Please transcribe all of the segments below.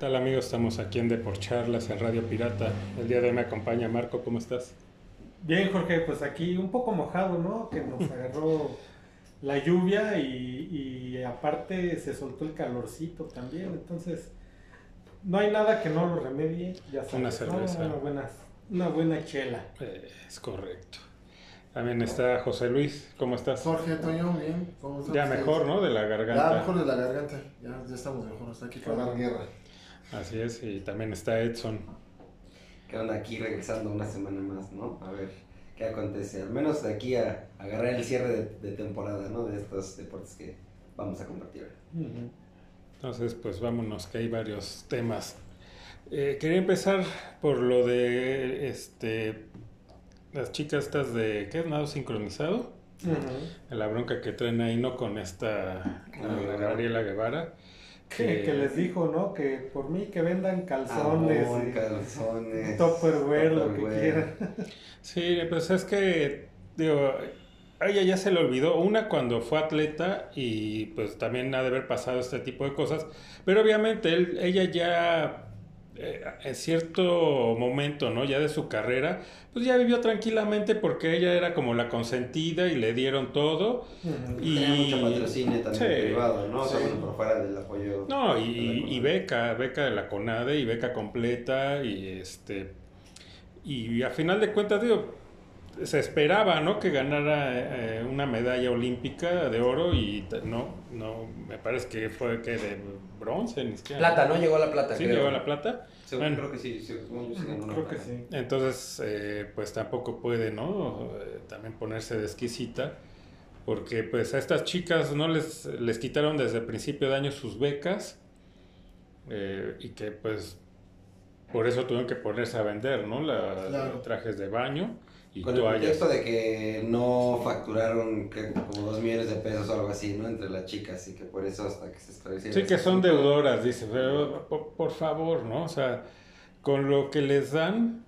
¿Qué tal amigos? Estamos aquí en Deporcharlas en Radio Pirata. El día de hoy me acompaña Marco, ¿cómo estás? Bien, Jorge, pues aquí un poco mojado, ¿no? Que nos agarró la lluvia y, y aparte se soltó el calorcito también, entonces no hay nada que no lo remedie, ya sabes, Una ¿no? cerveza. Una buena, una buena chela. Eh, es correcto. También está José Luis, ¿cómo estás? Jorge, Toño, bien. ¿Cómo están Ya mejor, ¿no? De la Ya garganta. mejor de la garganta. Ya, ya estamos mejor. Hasta aquí para dar guerra. Así es, y también está Edson. que onda aquí regresando una semana más, ¿no? A ver qué acontece. Al menos de aquí a, a agarrar el cierre de, de temporada, ¿no? De estos deportes que vamos a compartir. Ujú. Entonces, pues vámonos, que hay varios temas. Eh, quería empezar por lo de este las chicas estas de ¿qué es nado sincronizado? Ujú. La bronca que traen ahí, ¿no? Con esta Gabriela. Gabriela Guevara. Que, que les dijo, ¿no? Que por mí que vendan calzones, Amor, y calzones. Tupperware, lo que quieran. Sí, pues es que, digo, a ella ya se le olvidó. Una cuando fue atleta y pues también ha de haber pasado este tipo de cosas. Pero obviamente él- ella ya, eh, en cierto momento, ¿no? Ya de su carrera, pues ya vivió tranquilamente porque ella era como la consentida y le dieron todo. Y- Tenía mucho patrocinio también Sí. privado, ¿no? O sea, Sí. bueno, por fuera del apoyo. No, y, y beca, beca de la CONADE y beca completa y este y a final de cuentas digo se esperaba, ¿no? Que ganara eh, una medalla olímpica de oro y no, no, me parece que fue que de bronce, ni siquiera. Plata, ¿no? Llegó a la plata, Sí, creo. llegó a la plata. Según- Bueno. creo que sí, sí, sí Creo que sí. Entonces, eh, pues tampoco puede, ¿no? Eh, también ponerse de exquisita, porque pues a estas chicas no les, les quitaron desde el principio de año sus becas eh, y que pues por eso tuvieron que ponerse a vender, ¿no? La, Claro. trajes de baño y Con el pretexto de que no facturaron que como dos millones de pesos o algo así, ¿no? Entre las chicas y que por eso hasta que se establecieron. Sí, que son deudoras, dice, pero por, por favor, ¿no? O sea, con lo que les dan,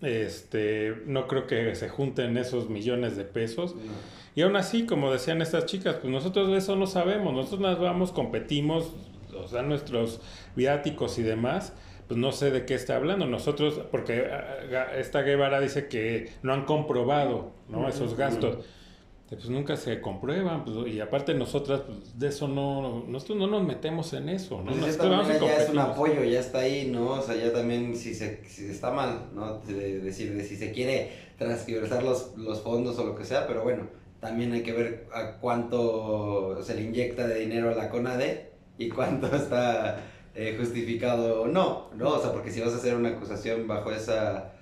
este, no creo que se junten esos millones de pesos. No. Y aún así, como decían estas chicas, pues nosotros de eso no sabemos, nosotros nos vamos, competimos, nos dan nuestros viáticos y demás, pues no sé de qué está hablando. Nosotros, porque ah, Ga- esta Guevara dice que no han comprobado, ¿no? Esos gastos. Pues nunca se comprueban, pues, y aparte nosotras, pues, de eso no, nosotros no nos metemos en eso, ¿no? Pues Nosotros vamos ya es un apoyo, ya está ahí, ¿no? O sea, ya también si se si está mal, ¿no? De decir, de si se quiere transgiversar los, los fondos o lo que sea, pero bueno, también hay que ver a cuánto se le inyecta de dinero a la CONADE y cuánto está eh, justificado o no, ¿no? O sea, porque si vas a hacer una acusación bajo esa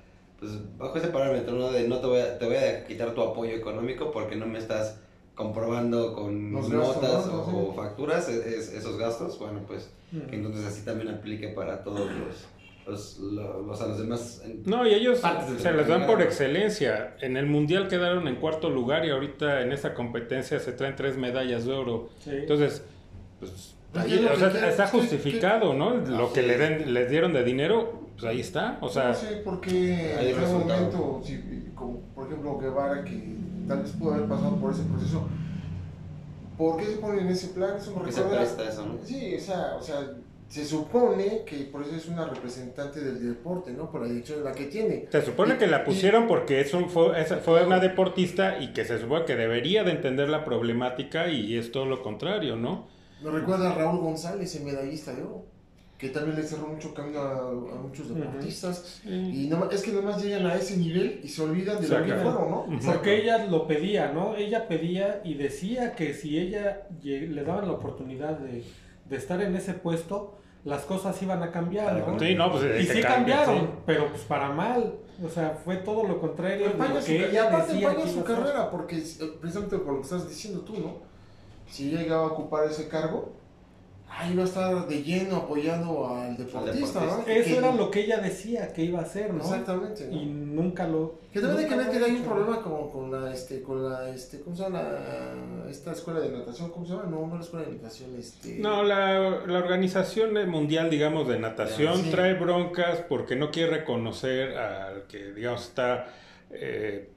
pues bajo ese parámetro, ¿no? De no te voy a, te voy a quitar tu apoyo económico porque no me estás comprobando con Los gastos, notas ¿no? o, o facturas e- es- esos gastos, bueno, pues Ujú. que entonces así también aplique para todos los, los, lo- los, los demás. No, y ellos se les dan por excelencia. En el Mundial quedaron en cuarto lugar y ahorita en esta competencia se traen tres medallas de oro. Sí. Entonces, Pues, ahí- ¿qué es lo o sea, está ¿Qué- qué- justificado, ¿no? Lo que le den, les dieron de dinero, pues ahí está. O sea, no sé por qué hay en algún momento, si- como por ejemplo Guevara, que tal vez pudo haber pasado por ese proceso, ¿por qué se pone en ese plan? Eso me Porque se recuerda- presta eso, ¿no? Sí, o sea, o sea, se supone que por eso es una representante del deporte, ¿no? Por la dirección de la que tiene. se supone Y- que la y- pusieron porque es un, fue, es- fue una deportista y que se supone que debería de entender la problemática y es todo lo contrario, ¿no? Me recuerda a Raúl González, el medallista de oro, que también le cerró mucho camino a, a muchos deportistas. Y no, es que nomás llegan a ese nivel y se olvidan de lo que fueron, ¿no? Porque ella lo pedía, ¿no? Ella pedía y decía que si ella le daban la oportunidad de, de estar en ese puesto, las cosas iban a cambiar, ¿no? Sí, no, pues Y sí cambiaron, sí. pero pues para mal. O sea, fue todo lo contrario de su, y aparte decía su carrera, porque precisamente por lo que estás diciendo tú, ¿no? Si ella llegaba a ocupar ese cargo, ahí iba a estar de lleno apoyando al deportista, ¿no? deportista. Eso Que- era lo que ella decía que iba a hacer, ¿no? Exactamente. ¿no? Y nunca lo... Que también hay que ver que hay un problema con, con la, este, con la, este, ¿cómo se llama la, esta escuela de natación? ¿Cómo se llama? No, no la escuela de natación, este... No, la, la Organización Mundial, digamos, de Natación Sí. trae broncas porque no quiere reconocer al que, digamos, está, eh,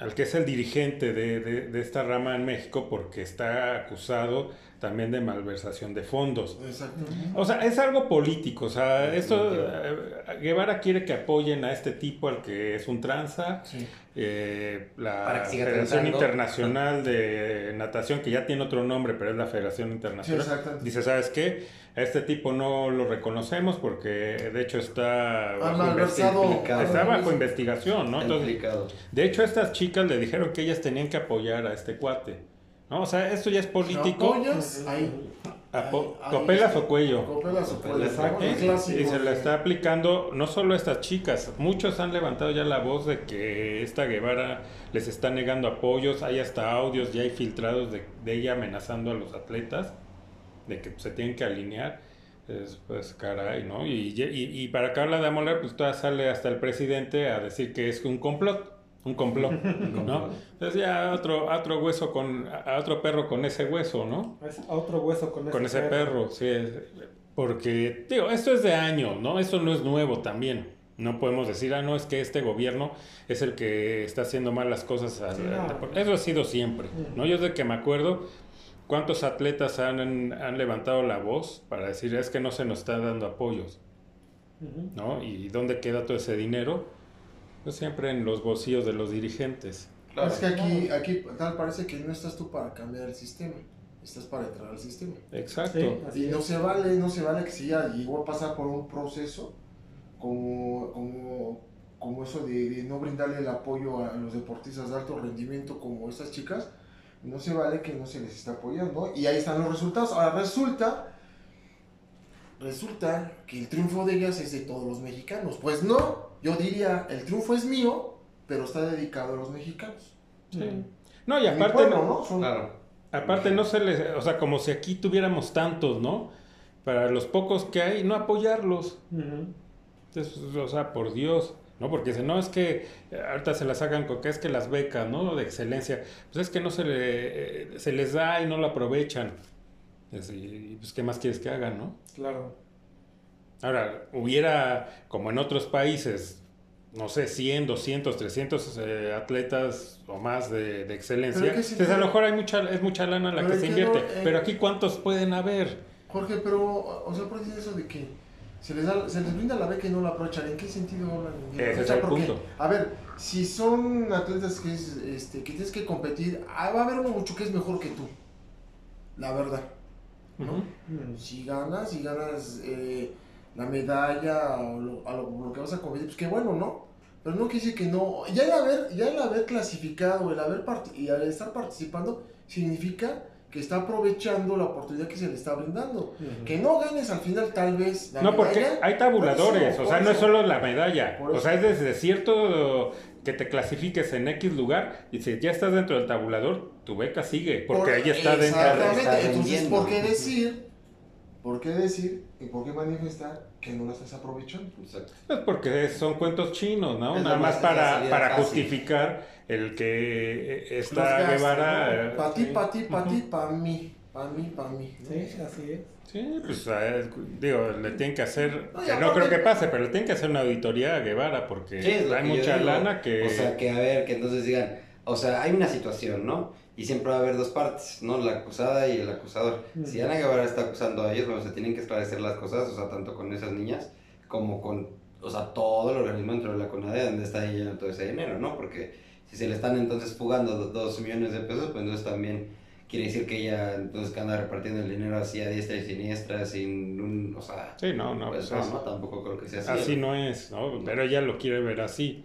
al que es el dirigente de, de- de esta rama en México porque está acusado también de malversación de fondos. Exacto. O sea, es algo político. O sea, esto eh, Guevara quiere que apoyen a este tipo, al que es un tranza. Sí. Eh, la Federación. Internacional de Natación, que ya tiene otro nombre, pero es la Federación Internacional. Sí. Dice, ¿sabes qué? A este tipo no lo reconocemos porque de hecho está Ha bajo, está bajo investigación, ¿no? Entonces, de hecho, estas chicas le dijeron que ellas tenían que apoyar a este cuate. ¿no? O sea, esto ya es político. ¿Apoyas? Ahí. ¿Copelas o cuello? Copelas o cuello. Exacto. El clásico. Y se la está aplicando no solo a estas chicas, muchos han levantado ya la voz de que esta Guevara les está negando apoyos, hay hasta audios ya hay filtrados de, de ella amenazando a los atletas, de que se tienen que alinear. Es, pues caray, ¿no? Y, y, y para de amolar, pues todavía sale hasta el presidente a decir que es un complot, un complot, ¿no? Entonces ya otro, otro hueso con, a otro perro con ese hueso, ¿no? Es otro hueso con, Con ese perro, sí. es- Porque, digo, esto es de años, ¿no? Esto no es nuevo también. No podemos decir, ah, no, es que este gobierno es el que está haciendo mal las cosas. al- Sí, no. al deporte". Eso ha sido siempre, ¿no? Yo desde que me acuerdo, ¿cuántos atletas han, han levantado la voz para decir, es que no se nos está dando apoyos. ¿no? ¿Y dónde queda todo ese dinero? Pues siempre en los bolsillos de los dirigentes. Claro. Es que aquí, aquí tal parece que no estás tú para cambiar el sistema, estás para entrar al sistema. Exacto. Sí, Y no se vale, no se vale que si ya llegó a pasar por un proceso como, como, como eso de, de no brindarle el apoyo a los deportistas de alto rendimiento como estas chicas, no se vale que no se les está apoyando. Y ahí están los resultados. Ahora resulta, resulta que el triunfo de ellas es de todos los mexicanos. Pues no, yo diría, el triunfo es mío, pero está dedicado a los mexicanos. Sí. No, y aparte, pueblo, no- ¿no? Son- Claro. Aparte no se les, o sea, como si aquí tuviéramos tantos, ¿no? Para los pocos que hay, no apoyarlos. Entonces, o sea, por Dios, ¿no? Porque dicen, no, es que eh, ahorita se las sacan con que es que las becas, ¿no? De excelencia, pues es que no se, le, eh, se les da y no lo aprovechan. Es- y, pues, ¿qué más quieres que hagan, no? Claro. Ahora, hubiera, como en otros países, no sé, 100, 200, 300 eh, atletas o más de, de excelencia, Pero ¿qué entonces a lo mejor hay mucha, es mucha lana la Pero que se invierte. no, eh, Pero aquí, ¿cuántos pueden haber? Jorge, pero, o sea, por decir eso de que se les, da, se les brinda la beca y no la aprovechan, ¿en qué sentido hablan? Ese es O sea, el porque, punto. A ver, si son atletas que, es, este, que tienes que competir, ah, va a haber uno mucho que es mejor que tú, la verdad. ¿no? Si ganas, si ganas eh, la medalla o lo, a lo, lo que vas a competir, pues qué bueno, ¿no? Pero no decir que no. Ya el haber, ya el haber clasificado, el haber y al estar participando, significa que está aprovechando la oportunidad que se le está brindando. Que no ganes al final, tal vez. La No, porque medalla, hay tabuladores, por o sea, eso, no es solo la medalla, o sea, es desde cierto que te clasifiques en X lugar y si ya estás dentro del tabulador, tu beca sigue, porque Por- ahí está dentro. Exactamente, está entonces. ¿por qué decir? ¿Por qué decir y por qué manifestar que no la estás aprovechando? Exacto. Pues porque son cuentos chinos, ¿no? Es Nada más para, para fácil. justificar el que eh, está Guevara. eh, Para ti, sí. para ti, para ti, para mí. Para mí, para mí. ¿no? Sí, así es. Sí, pues eh, digo, le tienen que hacer, No, que no creo que pase, pero le tienen que hacer una auditoría a Guevara porque hay mucha lana que... O sea, que a ver, que entonces digan, o sea, hay una situación, ¿no? Y siempre va a haber dos partes, ¿no? La acusada y el acusador. Mm. Si Ana Guevara está acusando a ellos, bueno, se tienen que esclarecer las cosas, o sea, tanto con esas niñas como con, o sea, todo el organismo dentro de la CONADE donde está yendo todo ese dinero, ¿no? Porque si se le están entonces fugando do- dos millones de pesos, pues entonces también quiere decir que ella, entonces, que anda repartiendo el dinero así a diestra y siniestra, sin un, o sea, Sí, no, no, pues pues no, no, tampoco creo que sea así. Así no es, ¿no? Pero ella lo quiere ver así.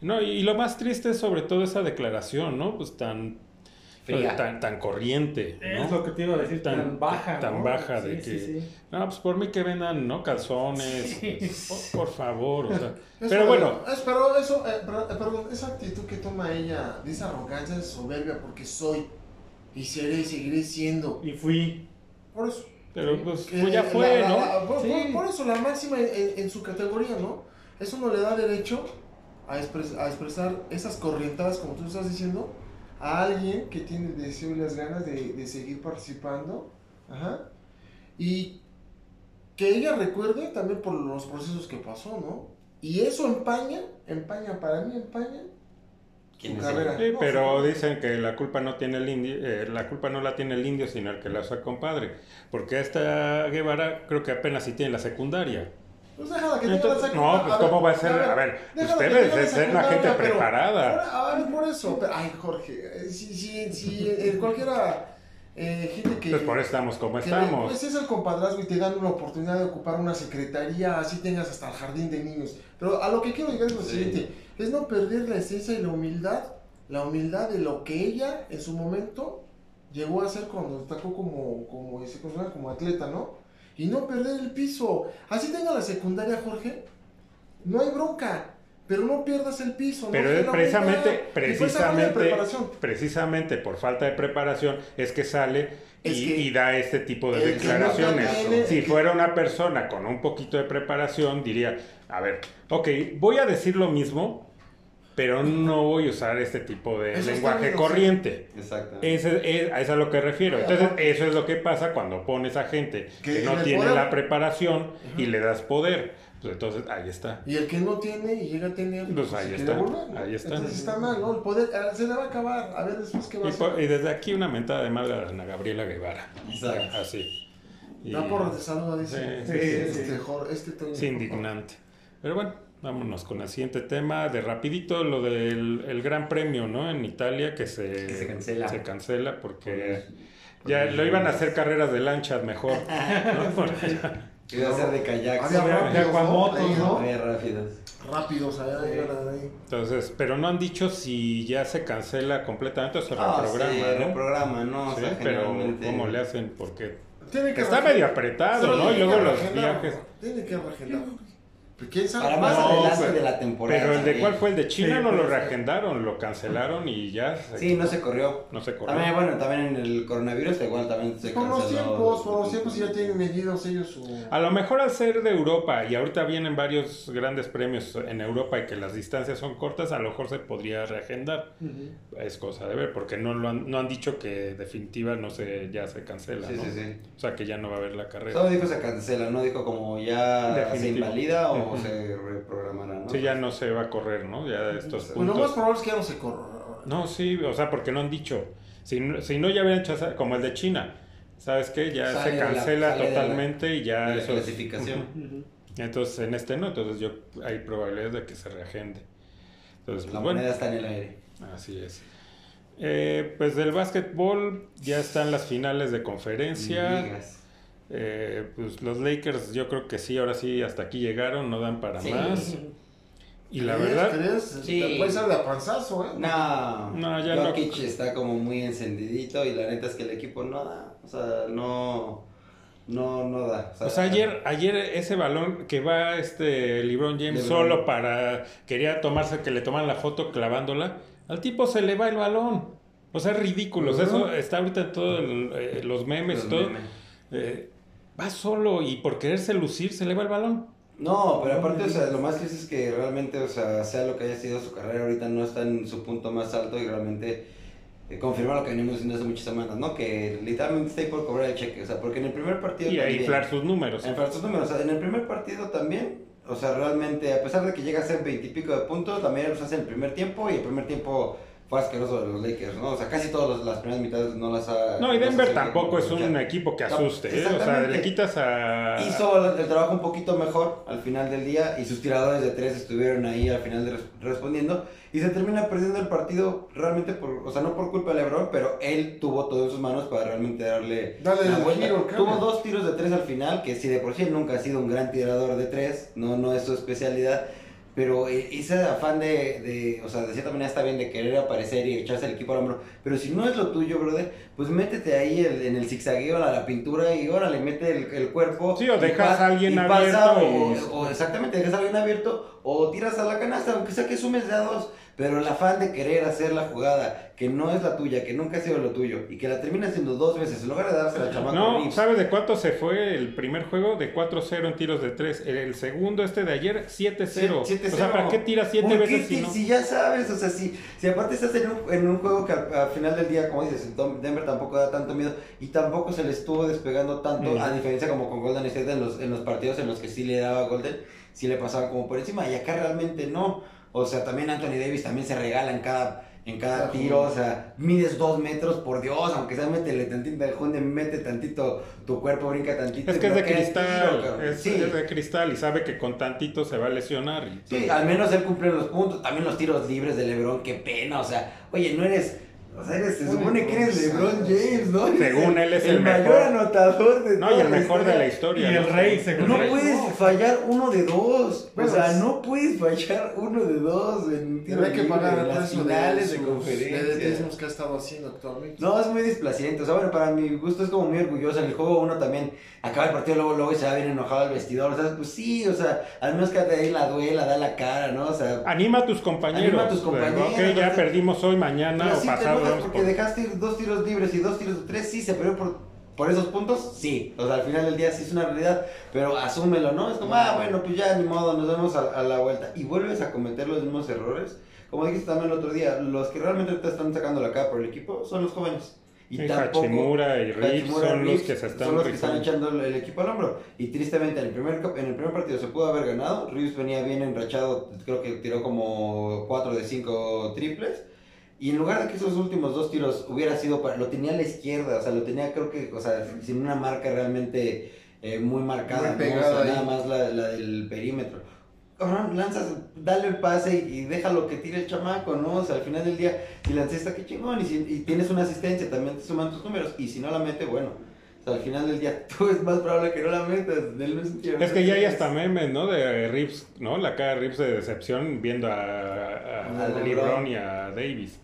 No, y lo más triste es sobre todo esa declaración, ¿no? Pues tan, Fría. tan, tan corriente, ¿no? Es lo que te iba a decir, tan, Tan- baja. tan ¿no? baja de Sí, que- sí, sí. No, pues por mí que vendan, ¿no? Calzones, Sí. pues, por, por favor, o sea. Pero bueno, es- pero eso, eh, pero- eh, perdón, esa actitud que toma ella, de esa arrogancia, de soberbia, porque soy y seré y seguiré siendo. Y fui. Por eso. pero pues, pues ya la- fue, la- ¿no? la- por, Sí. por- por eso la máxima en, en- en su categoría, ¿no? Eso no le da derecho a, expres- a expresar esas corrientadas, como tú estás diciendo, a alguien que tiene el deseo y las ganas de, de seguir participando. Ajá. Y que ella recuerde también por los procesos que pasó, ¿no? Y eso empaña, empaña, para mí empaña. Sí, pero dicen que la culpa no tiene el indio, eh, la culpa no la tiene el indio, sino el que la usa el compadre. Porque esta Guevara creo que apenas si tiene la secundaria. Pues déjala que la secundaria. no, pues, ¿cómo va a ser? A ver, déjala usted que debe tenga de la ser una gente preparada. Ahora, a ver, por eso. pero- ay, Jorge, si, si, si cualquiera, eh, gente que... Pues por eso estamos como que estamos. Pues es el compadrazgo y te dan una oportunidad de ocupar una secretaría, así tengas hasta el jardín de niños. Pero a lo que quiero llegar es lo Sí. siguiente, es no perder la esencia y la humildad, la humildad de lo que ella en su momento llegó a ser cuando destacó como, como, se considera como atleta, ¿no? Y no perder el piso. Así tenga la secundaria, Jorge, no hay bronca. Pero no pierdas el piso. Pero es precisamente, pues, precisamente, precisamente por falta de preparación es que sale y, Es que y da este tipo de no declaraciones. tiene- si fuera una persona con un poquito de preparación, diría, a ver, ok, voy a decir lo mismo, pero no voy a usar este tipo de Eso lenguaje corriente. Exacto. Ese es, a eso es a lo que refiero. Entonces, eso es lo que pasa cuando pones a gente Que que, no tiene poder- la preparación y le das poder. Pues entonces, ahí está. Y el que no tiene y llega a tener, Pues ahí se está, ahí está. Entonces está mal, ¿no? El poder eh, se le va a acabar. A ver después qué va a Y, hacer. por- y desde aquí una mentada de madre a Ana Gabriela Guevara. Exacto. Así. Y- Da porras de saludo, dice. Sí, sí, este, sí. Jor- este Toño, es por indignante. Pero bueno, vámonos con el siguiente tema. De rapidito, lo del el Gran Premio, ¿no? En Italia, que se, Que se cancela. se cancela porque Por ya lo iban a hacer carreras de lanchas mejor. ¿no? Iba a ser de kayak. Había de aguamotos, ¿no? Había rápidos. allá, Sí. ahí. Entonces, pero no han dicho si ya se cancela completamente o se Ah, reprograma, sí, ¿no? reprograma, ¿no? O Sí, sea, pero generalmente- ¿cómo le hacen? Porque Tiene que está medio apretado, Pero ¿no? Y luego los viajes. Tiene que reagendar. Pues, ¿Quién sabe? Para más No, adelante pero- de la temporada. Pero el de cuál fue el de China Sí, no lo reagendaron, lo cancelaron y ya. se- Sí, no se corrió. no se corrió. También, bueno, también en el coronavirus igual también se Por los canceló. tiempos, por los tiempos ya tienen medidos ellos su... A lo mejor al ser de Europa y ahorita vienen varios grandes premios en Europa y que las distancias son cortas, a lo mejor se podría reagendar. Es cosa de ver, porque no lo han, no han dicho que definitiva no se ya se cancela, Sí, ¿no? sí, sí. O sea que ya no va a haber la carrera. Todo dijo se cancela, no dijo como ya se invalida o Se reprogramará, ¿no? Sí, ya no se va a correr, ¿no? Ya estos Pues lo más puntos. probable es que ya no se corra. No, sí, o sea, porque no han dicho. Si, no- si no, ya habían hecho como el de China. ¿Sabes qué? Ya Sale se la- cancela la- totalmente y ya de la eso es- clasificación. Entonces, en este no, entonces yo hay probabilidades de que se reagende. Entonces, La pues, bueno, moneda está en el aire. así es. Eh, pues del básquetbol ya están las finales de conferencia. Ligas. Eh, pues los Lakers yo creo que sí, ahora sí, hasta aquí llegaron, no dan para Sí. más. Y la verdad, ¿Crees? Sí. Te puede ser de panzazo, ¿eh? No, No, ya no. Jokic está como muy encendidito y la neta es que el equipo no da, o sea, no, no, no da. o sea, ayer, ayer ese balón que va este LeBron James LeBron. solo para, quería tomarse, que le toman la foto clavándola, al tipo se le va el balón. O sea, es ridículo. O sea, eso está ahorita en todos los memes Los y todo. memes. Eh, va solo y por quererse lucir se le va el balón. No, pero aparte, o sea, lo más que es que realmente, o sea, sea lo que haya sido su carrera, ahorita no está en su punto más alto y realmente eh, confirma lo que venimos diciendo hace muchas semanas, ¿no? Que literalmente está ahí por cobrar el cheque, o sea, porque en el primer partido... Y a también- inflar sus números. Números, o sea, en el primer partido también, o sea, realmente, a pesar de que llega a ser veintipico de puntos, la mayoría los hace en el primer tiempo y el primer tiempo fue asqueroso de los Lakers, ¿no? O sea, casi todas las primeras mitades no las ha... No, y Denver seguido tampoco es un luchar. equipo que No, asuste. ¿eh? O sea, le quitas a. Hizo el trabajo un poquito mejor al final del día y sus tiradores de tres estuvieron ahí al final de res- respondiendo y se termina perdiendo el partido realmente por, o sea, no por culpa de LeBron, pero él tuvo todo en sus manos para realmente darle la el vuelta. giro, el tuvo dos tiros de tres al final, que si de por sí él nunca ha sido un gran tirador de tres, no, no es su especialidad. Pero eh, ese afán de, de, o sea, de cierta manera está bien de querer aparecer y echarse el equipo al hombro. Pero si no es lo tuyo, brother, pues métete ahí el- en el zigzagueo, a la pintura y órale, mete el, el cuerpo. Sí, o dejas a alguien y pasa, abierto O, o exactamente, dejas a alguien abierto o tiras a la canasta, aunque sea que sumes de a dos. Pero el afán de querer hacer la jugada, que no es la tuya, que nunca ha sido lo tuyo, y que la termina haciendo dos veces, en lugar de dársela al chamaco No, Reeves. ¿sabes de cuánto se fue el primer juego? De 4-0 en tiros de 3. El, el segundo, este de ayer, 7-0. Sí, 7-0. O sea, ¿para qué tiras 7 ¿Por qué veces si no? si ya sabes, o sea, si, si aparte estás en un, en un juego que al, al final del día, como dices, Denver tampoco da tanto miedo y tampoco se le estuvo despegando tanto, Mm. a diferencia como con Golden State en los, en los partidos en los que sí le daba Golden, sí le pasaban como por encima y acá realmente no. O sea, también Anthony Davis también se regala en cada, en cada tiro, o sea, mides dos metros, por Dios, aunque sea métele tantito al junde, mete tantito, tu cuerpo brinca tantito. Es que es de cristal, tiro, es, sí, es de cristal y sabe que con tantito se va a lesionar. y- sí, al menos él cumple los puntos, también los tiros libres de LeBron, qué pena, o sea, oye, no eres... O sea, eres, se supone que eres LeBron James, ¿no? Según él es el mayor mejor. anotador de No, y el mejor de la historia. Y el rey, según No puedes fallar uno de dos. O sea, no puedes fallar uno de dos en tiro que pagar las de finales de, sus conferencia. vedetismos que ha estado haciendo actualmente. No, es muy displaciente. O sea, bueno, para mi gusto es como muy orgulloso. En el juego uno también acaba el partido luego, luego y se va bien enojado al vestidor. O sea, pues sí, o sea, al menos quédate ahí en la duela, da la cara, ¿no? O sea, Anima a tus compañeros. Anima a tus compañeros, Ok, ya perdimos hoy, mañana pero o pasado. Porque por- dejaste ir dos tiros libres y dos tiros de tres, sí, se perdió por, por esos puntos, sí. O sea, al final del día sí es una realidad, pero asúmelo, ¿no? Es como, ah, bueno, pues ya ni modo, nos vemos a, a la vuelta. Y vuelves a cometer los mismos errores. Como dijiste también el otro día, los que realmente te están sacando la cara por el equipo son los jóvenes. Y Sí, tampoco... Hachimura y Reeves son los que se están son los que están echando el, equipo al hombro. Y tristemente en el primer en el primer partido se pudo haber ganado. Reeves venía bien enrachado, creo que tiró como 4 de 5 triples. Y en lugar de que esos últimos dos tiros hubiera sido para, lo tenía a la izquierda, o sea, lo tenía creo que, o sea, sin una marca realmente eh, muy marcada, Muy ¿no? O pegada sea, ahí. nada más la, la del perímetro. Cabrón, lanzas, dale el pase y, y déjalo que tire el chamaco, ¿no? O sea, al final del día, si lanzaste, qué chingón, y, si, y tienes una asistencia, también te suman tus números, y si no la mete, bueno. O sea, al final del día, tú es más probable que no la metas. no Es ¿no? que ya hay hasta memes, ¿no? De Rips, ¿no? La cara de Rips de decepción viendo a, a, a A LeBron LeBron. y a Davis.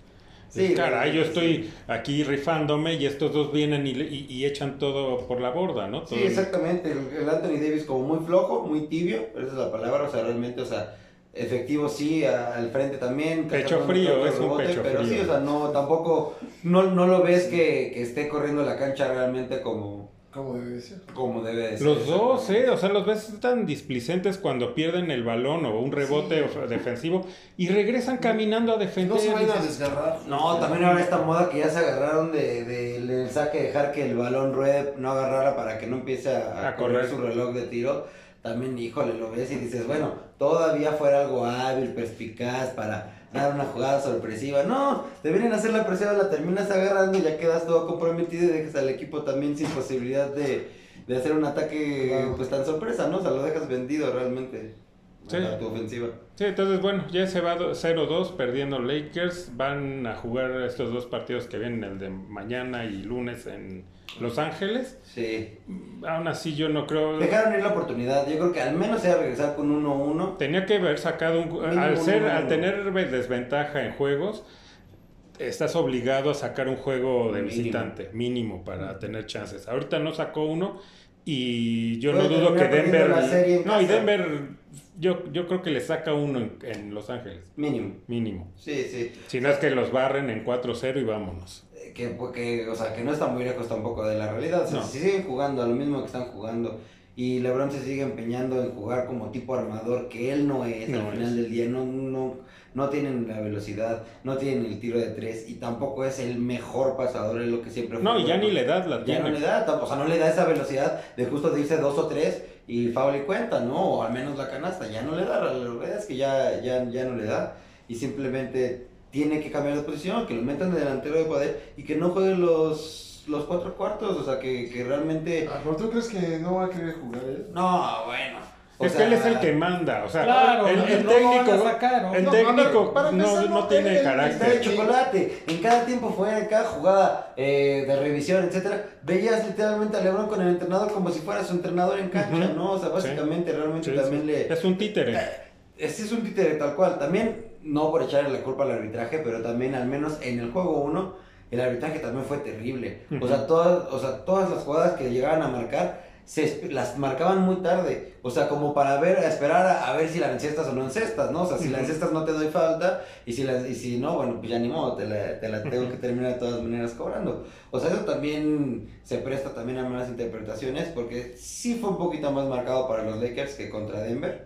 Sí, caray, yo sí. estoy aquí rifándome y estos dos vienen y, y- y echan todo por la borda, ¿no? Todo Sí, exactamente. El, el Anthony Davis como muy flojo, muy tibio, esa es la palabra, o sea, realmente, o sea, efectivo sí, a- al frente también. Pecho frío, es un pecho pero frío. sí, o sea, no, tampoco, no, no lo ves que, que esté corriendo la cancha realmente como, Como debe de ser. como debe de ser. Los dos, ¿eh? O sea, los ves tan displicentes cuando pierden el balón o un rebote Sí. defensivo y regresan caminando a defender. No se vayan a desgarrar. No, también ahora esta moda que ya se agarraron de, de- del saque, dejar que el balón ruede, no agarrara para que no empiece a, a A correr correr. su reloj de tiro. También, híjole, lo ves y dices, bueno, todavía fuera algo hábil, perspicaz para dar una jugada sorpresiva. No, te vienen a hacer la presión, la terminas agarrando y ya quedas todo comprometido y dejas al equipo también sin posibilidad de, de hacer un ataque Claro. pues tan sorpresa, ¿no? O sea, lo dejas vendido realmente Sí. a tu ofensiva. Sí, entonces bueno, ya se va do- 0-2 perdiendo Lakers. Van a jugar estos dos partidos que vienen, el de mañana y lunes en Los Ángeles. Sí. Aún así yo no creo... Dejaron ir la oportunidad. Yo creo que al menos se va a regresar con 1-1. Tenía que haber sacado un... Mínimo Al, ser, uno, al tener desventaja en juegos, estás obligado a sacar un juego de Mínimo. visitante, mínimo, para tener chances. Ahorita no sacó uno y yo no dudo que Denver... la serie en No, y. Denver, yo, yo creo que le saca uno en, en Los Ángeles, Mínimo. mínimo. Sí, sí. Si no es que los barren en 4-0 y vámonos. Que, porque, o sea, que no está muy lejos tampoco de la realidad. O sea, No. si siguen jugando a lo mismo que están jugando y LeBron se sigue empeñando en jugar como tipo armador, que él no es No al final es. del día, no, no, no tienen la velocidad, no tienen el tiro de tres y tampoco es el mejor pasador, es lo que siempre fue. No, y ya ni la edad la Ya no tiene. le da, o sea, no le da esa velocidad de justo de irse dos o tres y foul y cuenta, ¿no? O al menos la canasta, ya no le da, la verdad es que ya, ya, ya no le da y simplemente tiene que cambiar de posición, que lo metan de delantero de poder y que no juegue los, los cuatro cuartos, o sea, que, que realmente... Ah, pero tú crees que no va a querer jugar él? No, bueno. o Es que sea, él es el que manda, o sea, Claro, el, el no técnico, sacar, ¿no? el No, técnico para no, empezar, no no, tiene de carácter. chocolate. En cada tiempo fuera, en cada jugada eh, de revisión, etcétera, veías literalmente a LeBron con el entrenador como si fuera su entrenador en cancha, Ujú. ¿no? O sea, básicamente, realmente Sí, también sí. le. Es un títere. Ese es un títere tal cual. También, no por echarle la culpa al arbitraje, pero también, al menos en el juego 1, el arbitraje también fue terrible. O, sea, todas, o sea, todas las jugadas que llegaban a marcar, se, las marcaban muy tarde. O sea, como para ver, a esperar a, a ver si la encestas o no encestas, ¿no? O sea, si la Ujú. encestas no te doy falta, y si, la, y si no, bueno, pues ya ni modo, te la, te la tengo que terminar de todas maneras cobrando. O sea, eso también se presta también a malas interpretaciones, porque sí fue un poquito más marcado para los Lakers que contra Denver.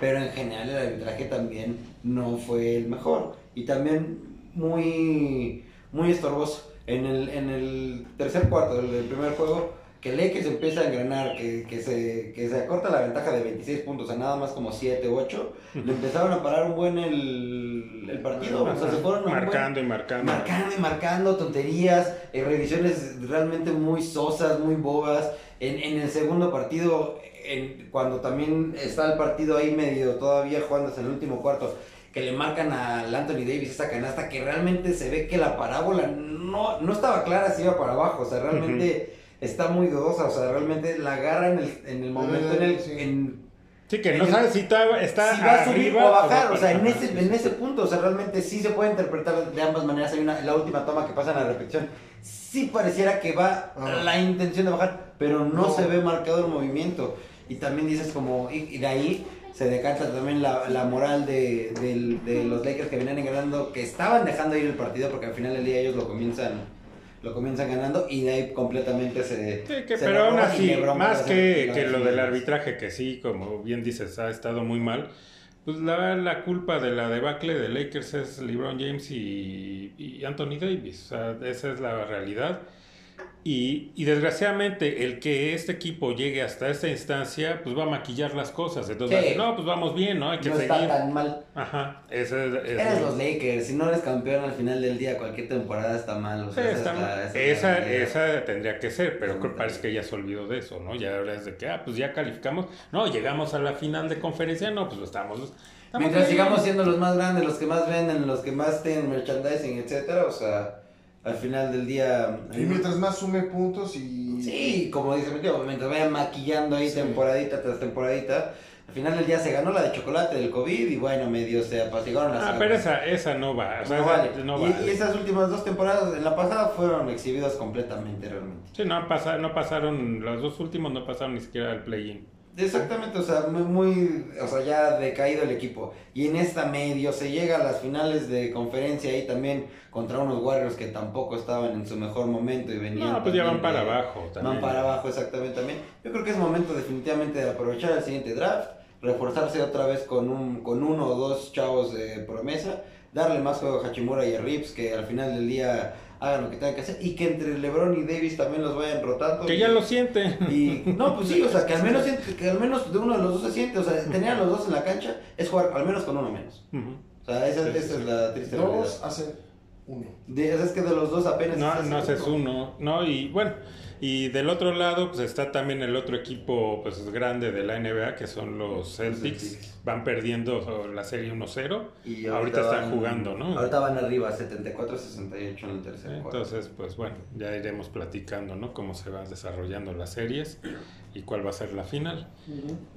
Pero en general el arbitraje también no fue el mejor. Y también muy, muy estorboso. En el, en el tercer cuarto del, primer juego, que Lakers empieza a engranar, que, que, se, que se acorta la ventaja de 26 puntos a nada más como 7, 8, le empezaron a parar un buen el, el partido. O sea, se fueron un buen- marcando y marcando. marcando y marcando tonterías, eh, revisiones realmente muy sosas, muy bobas. En, en el segundo partido, en- cuando también está el partido ahí medio todavía jugándose en el último cuarto, que le marcan al Anthony Davis esa canasta que realmente se ve que la parábola no, no estaba clara si iba para abajo, o sea, realmente está muy dudosa, o sea, realmente la agarra en el, en el momento en el... Sí. en- Sí, que no en sabes si está, está si va a subir arriba o a bajar, va o sea, en ese, en ese punto, o sea, realmente sí se puede interpretar de ambas maneras. Hay una, la última toma que pasa en la repetición, sí pareciera que va la intención de bajar, pero no, No. se ve marcado el movimiento. Y también dices como, y, y de ahí se decanta también la, la moral de, del- de los Lakers que venían ganando, que estaban dejando ir el partido porque al final del día ellos lo comienzan lo comienzan ganando y de ahí completamente se... Sí, que, se pero aún así, más que, que lo del arbitraje, que sí, como bien dices, ha estado muy mal, pues la, la culpa de la debacle de Lakers es LeBron James y, y Anthony Davis. O sea, esa es la realidad. Y, y desgraciadamente, el que este equipo llegue hasta esta instancia, pues va a maquillar las cosas. Entonces, va a decir, no, pues vamos bien, ¿no? Hay que No seguir. está tan mal. Ajá, ese es. ese Eres es- los Lakers, si no eres campeón al final del día, cualquier temporada está mal. O sea, esa, está esa esa, tendría que ser, pero Sí, creo- parece que ya se olvidó de eso, ¿no? Ya es de que, ah, pues ya calificamos. No, llegamos a la final de conferencia, no, pues estamos. estamos Mientras sigamos siendo los más grandes, los que más venden, los que más tienen merchandising, etcétera, o sea, al final del día. Y mientras más sume puntos y. Sí, como dice mi tío, mientras vayan maquillando ahí Sí. temporadita tras temporadita. Al final del día se ganó la de chocolate del COVID y bueno, medio se apaciguaron las Ah, pero esa, esa no va. O sea, No esa vale. no y, vale. y esas últimas dos temporadas, en la pasada, fueron exhibidas completamente realmente. Sí, no, han pasado, no pasaron, los dos últimos no pasaron ni siquiera el play-in. Exactamente, o sea, muy, muy, o sea, ya decaído el equipo. Y en esta medio se llega a las finales de conferencia ahí también contra unos Warriors que tampoco estaban en su mejor momento y venían. No, pues ya van para de- abajo también. Van para abajo, exactamente también. Yo creo que es momento definitivamente de aprovechar el siguiente draft, reforzarse otra vez con, un, con uno o dos chavos de promesa, darle más juego a Hachimura y a Rips, que al final del día hagan lo que tengan que hacer, y que entre LeBron y Davis también los vayan rotando. Que y- ya lo sienten. y no, pues sí, o sea, que al menos siente- que al menos de uno de los dos se siente, o sea, tener a los dos en la cancha es jugar al menos con uno menos. O sea, esa, Sí, esa sí. es la triste Dos realidad. hacen uno. De, es que de los dos apenas No, no haces uno, ¿no? Y bueno, y del otro lado, pues está también el otro equipo pues grande de la NBA, que son los Celtics. Celtics. Van perdiendo la serie 1-0. Y Ahorita están van- jugando, ¿no? Ahorita van arriba, 74-68 en el tercer cuarto. Entonces, pues bueno, ya iremos platicando, ¿no? Cómo se van desarrollando las series y cuál va a ser la final.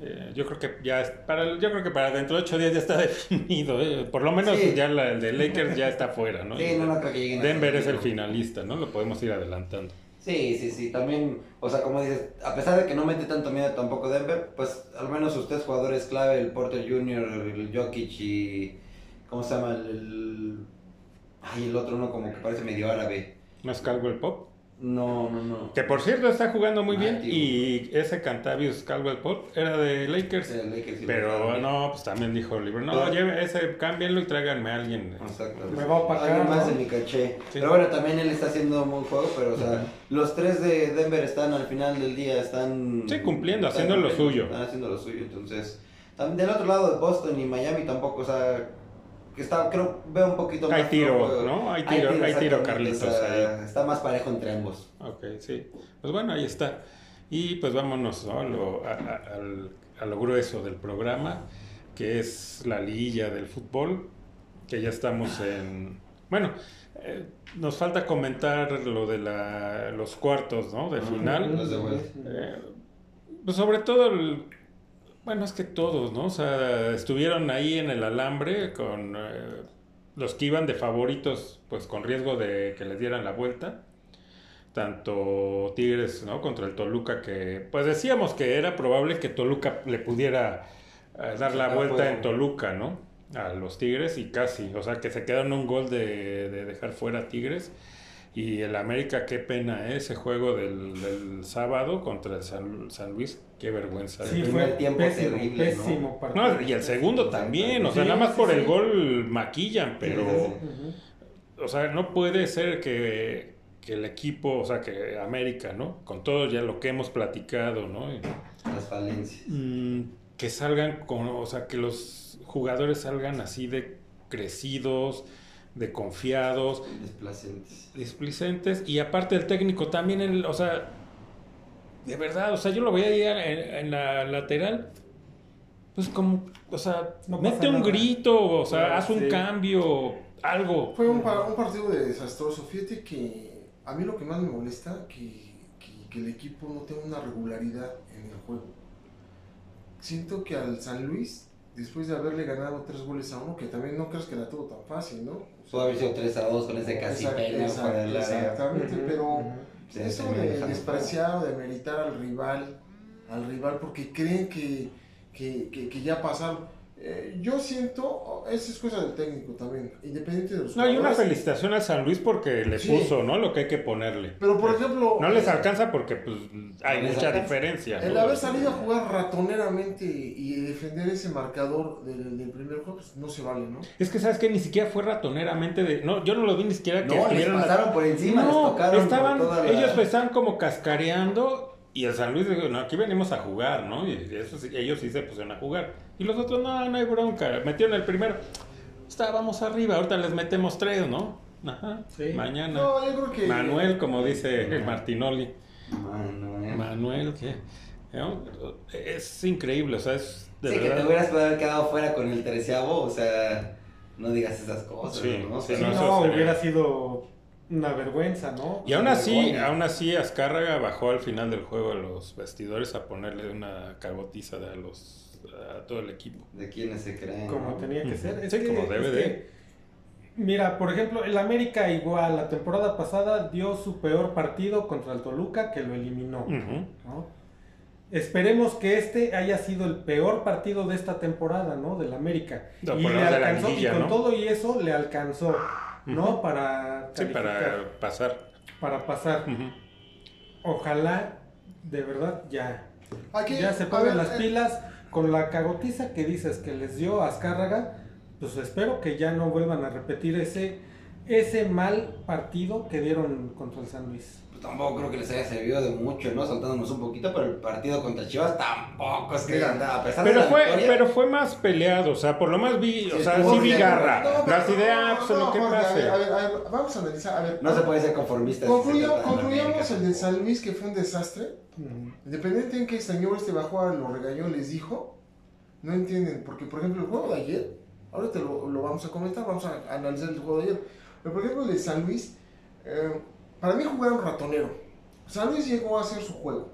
Eh, yo creo que ya para yo creo que para dentro de ocho días ya está definido, ¿eh? por lo menos Sí. ya la, el de Lakers ya está fuera, ¿no? Sí, no, no creo que Denver es el finalista, ¿no? Lo podemos ir adelantando. Sí, sí, sí, también, o sea, como dices, a pesar de que no mete tanto miedo tampoco Denver, pues al menos sus tres jugadores clave, el Porter Jr., el Jokic y, ¿cómo se llama? El, ay, el otro uno como que parece medio árabe. ¿No es Caldwell Pop? No, no, no. Que por cierto está jugando muy bien y ese Cantavius Caldwell Pop era de Lakers. Sí, el Lakers sí Pero no, pues también dijo Libro, no, Pero- lleve ese, cámbienlo y tráiganme a alguien. Exacto. Me va a Alguien más de mi caché. Sí. Pero bueno, también él está haciendo un buen juego, pero o sea, los tres de Denver están al final del día, están... Sí, cumpliendo, están haciendo lo suyo. Están haciendo lo suyo, entonces... También del otro lado de Boston y Miami tampoco, o sea, que está, creo, veo un poquito más... Hay tiro. ¿no? Hay tiro, hay tiro, Carlitos, ahí. Está más parejo entre ambos. Ok, sí. Pues bueno, ahí está. Y pues vámonos ¿no? a, lo, a, a- al- a lo grueso del programa, que es la liguilla del fútbol, que ya estamos en... Bueno, eh, nos falta comentar lo de la, los cuartos, ¿no? De final. De vuelta. Eh, pues sobre todo, el- bueno, es que todos, ¿no? O sea, estuvieron ahí en el alambre con eh, los que iban de favoritos, pues con riesgo de que les dieran la vuelta. Tanto Tigres, ¿no? Contra el Toluca, que pues decíamos que era probable que Toluca le pudiera eh, dar la Sacar vuelta en Toluca, ¿no? A los Tigres y casi, o sea, que se quedaron un gol de, de dejar fuera a Tigres. Y el América, qué pena ¿eh? ese juego del, del sábado contra el San, San Luis, qué vergüenza. Sí, El fue primer tiempo pésimo, terrible, pésimo. No, y el segundo también, o sea, Sí, nada más sí, por sí. el gol maquillan, pero, Sí, sí, Ujú. o sea, no puede ser que, que el equipo, o sea, que América, ¿no? Con todo ya lo que hemos platicado, ¿no? Y, Las falencias. mm, que salgan con, o sea, que los jugadores salgan así de crecidos, de confiados, Desplacentes. displicentes y aparte el técnico también, el, o sea, de verdad, o sea, yo lo veía ahí en, en la lateral, pues como, o sea, No mete un nada. grito, o sea, Claro, haz un sí. cambio, algo. Fue un, un partido desastroso. Fíjate que a mí lo que más me molesta que, que, que el equipo no tenga una regularidad en el juego. Siento que al San Luis, después de haberle ganado tres goles a uno, que también no crees que la tuvo tan fácil, ¿no? Pudo haber sido 3 a 2 con ese casi pena del área. Exactamente, pero. Sí, eso de despreciar o de meritar al rival, al rival porque creen que, que, que, que ya pasaron. Eh, yo siento, esa es cosa del técnico también, independiente de los No, y una felicitación a San Luis porque le Sí. puso, ¿no? Lo que hay que ponerle. Pero por ejemplo, No les alcanza porque pues hay No mucha alcanza. diferencia. el ¿no? haber salido a jugar ratoneramente y defender ese marcador del, del primer juego, pues no se vale, ¿no? Es que sabes que ni siquiera fue ratoneramente de. No, yo no lo vi ni siquiera que No, les estuvieran la- pasaron por encima, les tocaron estaban, toda la- ellos estaban como cascareando y el San Luis dijo, no, aquí venimos a jugar, ¿no? Y eso sí- ellos sí se pusieron a jugar. Y los otros, no, no hay bronca. Metieron el primero. Estábamos arriba, ahorita les metemos tres, ¿no? Ajá. Sí. Mañana. No, yo creo que... Manuel, como dice el Martinoli. Manuel. Manuel, ¿qué? ¿No? Es increíble, o sea, es de sí, que verdad. te hubieras podido haber quedado fuera con el treceavo, o sea, no digas esas cosas, Sí, ¿no? O sí, sea, Sí, no, no, hubiera sido una vergüenza, ¿no? Y aún así, Vergüenza. aún así Azcárraga bajó al final del juego a los vestidores a ponerle una cagotiza de a los a todo el equipo. ¿De quiénes se creen? Como no? tenía que ser. Es Sí, que- como debe es de. que, mira, por ejemplo, el América igual, la temporada pasada dio su peor partido contra el Toluca que lo eliminó. ¿no? Esperemos que este haya sido el peor partido de esta temporada, ¿no? Del América. No, y le alcanzó, y con ¿no? todo y eso le alcanzó, ¿no? Para Sí, calificar, para pasar. para pasar. Ojalá, de verdad, ya. Aquí, ya se pongan ver, las eh, pilas con la cagotiza que dices que les dio Azcárraga. Pues espero que ya no vuelvan a repetir ese, ese mal partido que dieron contra el San Luis. Tampoco creo que les haya servido de mucho, ¿no? Saltándonos un poquito, pero el partido contra Chivas tampoco es que a pesar Pero de la fue, victoria, pero fue más peleado, o sea, por lo más vi, o Sí, sea, sí vi garra. No, Las ideas, no, pues, lo no, que Jorge, pase. A ver, a ver, a ver, vamos a analizar, a ver. no se puede ser conformista. si se concluyamos el de San Luis, que fue un desastre. Independiente en que el señor este bajó a lo regañó, les dijo, no entienden, porque por ejemplo el juego de ayer, ahorita lo, lo vamos a comentar, vamos a analizar el juego de ayer, pero por ejemplo el de San Luis, eh, para mí jugaron ratonero. San Luis llegó a hacer su juego,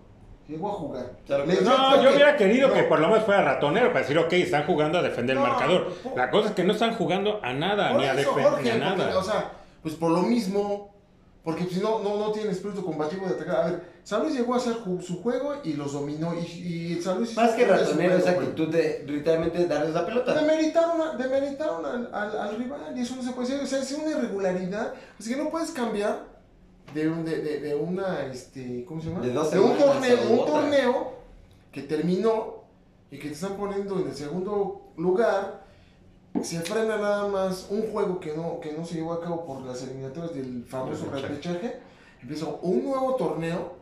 llegó a jugar. Les No, yo hubiera querido No. que por lo menos fuera ratonero para decir, ok, están jugando a defender el No, marcador. po- La cosa es que no están jugando a nada, Por ni a defender, Jorge, ni a porque, nada. o sea, pues por lo mismo, porque si no, no, no tiene espíritu combativo de atacar. A ver, San Luis llegó a hacer su juego y los dominó. Y, y San Luis Más que ratonero, esa actitud de literalmente darles la pelota. Demeritaron, a- demeritaron al, al, al rival y eso no se puede hacer. O sea, es una irregularidad. Así que no puedes cambiar de, un, de, de, de una, este, ¿cómo se llama? De dos un torneo, un torneo que terminó y que te están poniendo en el segundo lugar. Se frena nada más un juego que no, que no se llevó a cabo por las eliminatorias del famoso Repechaje. repechaje. Empieza un nuevo torneo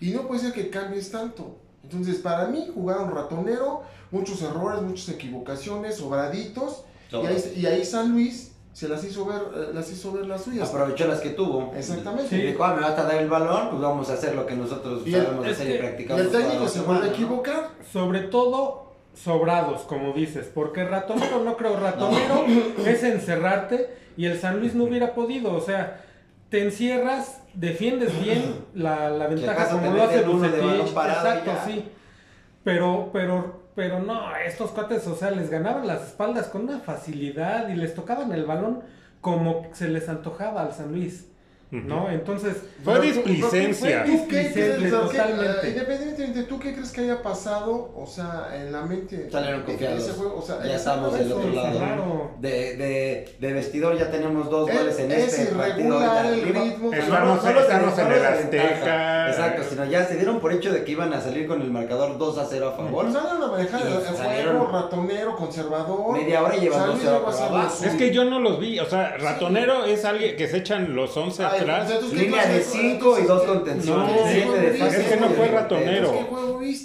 y no puede ser que cambies tanto. Entonces, para mí, jugaron ratonero, muchos errores, muchas equivocaciones, sobraditos. Y ahí, y ahí San Luis se las hizo ver, eh, las hizo ver las suyas. Aprovechó las que tuvo. Exactamente. Y dijo, ah, me vas a dar el balón, pues vamos a hacer lo que nosotros Y sabemos hacer y practicamos. el técnico se vuelve a equivocar. Sobre todo sobrados, como dices, porque ratonero no creo, ratonero es encerrarte y el San Luis no hubiera podido, o sea, te encierras, defiendes bien la, la ventaja como lo hace Bucetich, exacto, sí, pero, pero, pero no, estos cuates, o sea, les ganaban las espaldas con una facilidad y les tocaban el balón como se les antojaba al San Luis, ¿no? Entonces... Fue displicencia. ¿Tú qué Displicente, crees? o sea, ¿qué- totalmente. eh, independientemente, ¿tú qué crees que haya pasado? O sea, en la mente. Salieron confiados. juego, o sea, Ya estamos del otro lado. Claro. De, de, de vestidor ya tenemos dos Es- goles en es este partido. el ritmo. Estamos- no solo se- estamos en el Azteca. ventaja. Exacto, sino ya se dieron por hecho de que iban a salir con el marcador 2 a 0 a favor. Salieron a manejar el, juego ratonero, conservador. Media hora y llevan San Luis 2-0 llegó a por hacer lo abajo. suyo. Es que yo no los vi, o sea, ratonero es alguien que se echan los 11 Ahí atrás. entonces, ¿qué Línea de juego? 5 y dos contenciones. No, siete de es que no fue ratonero.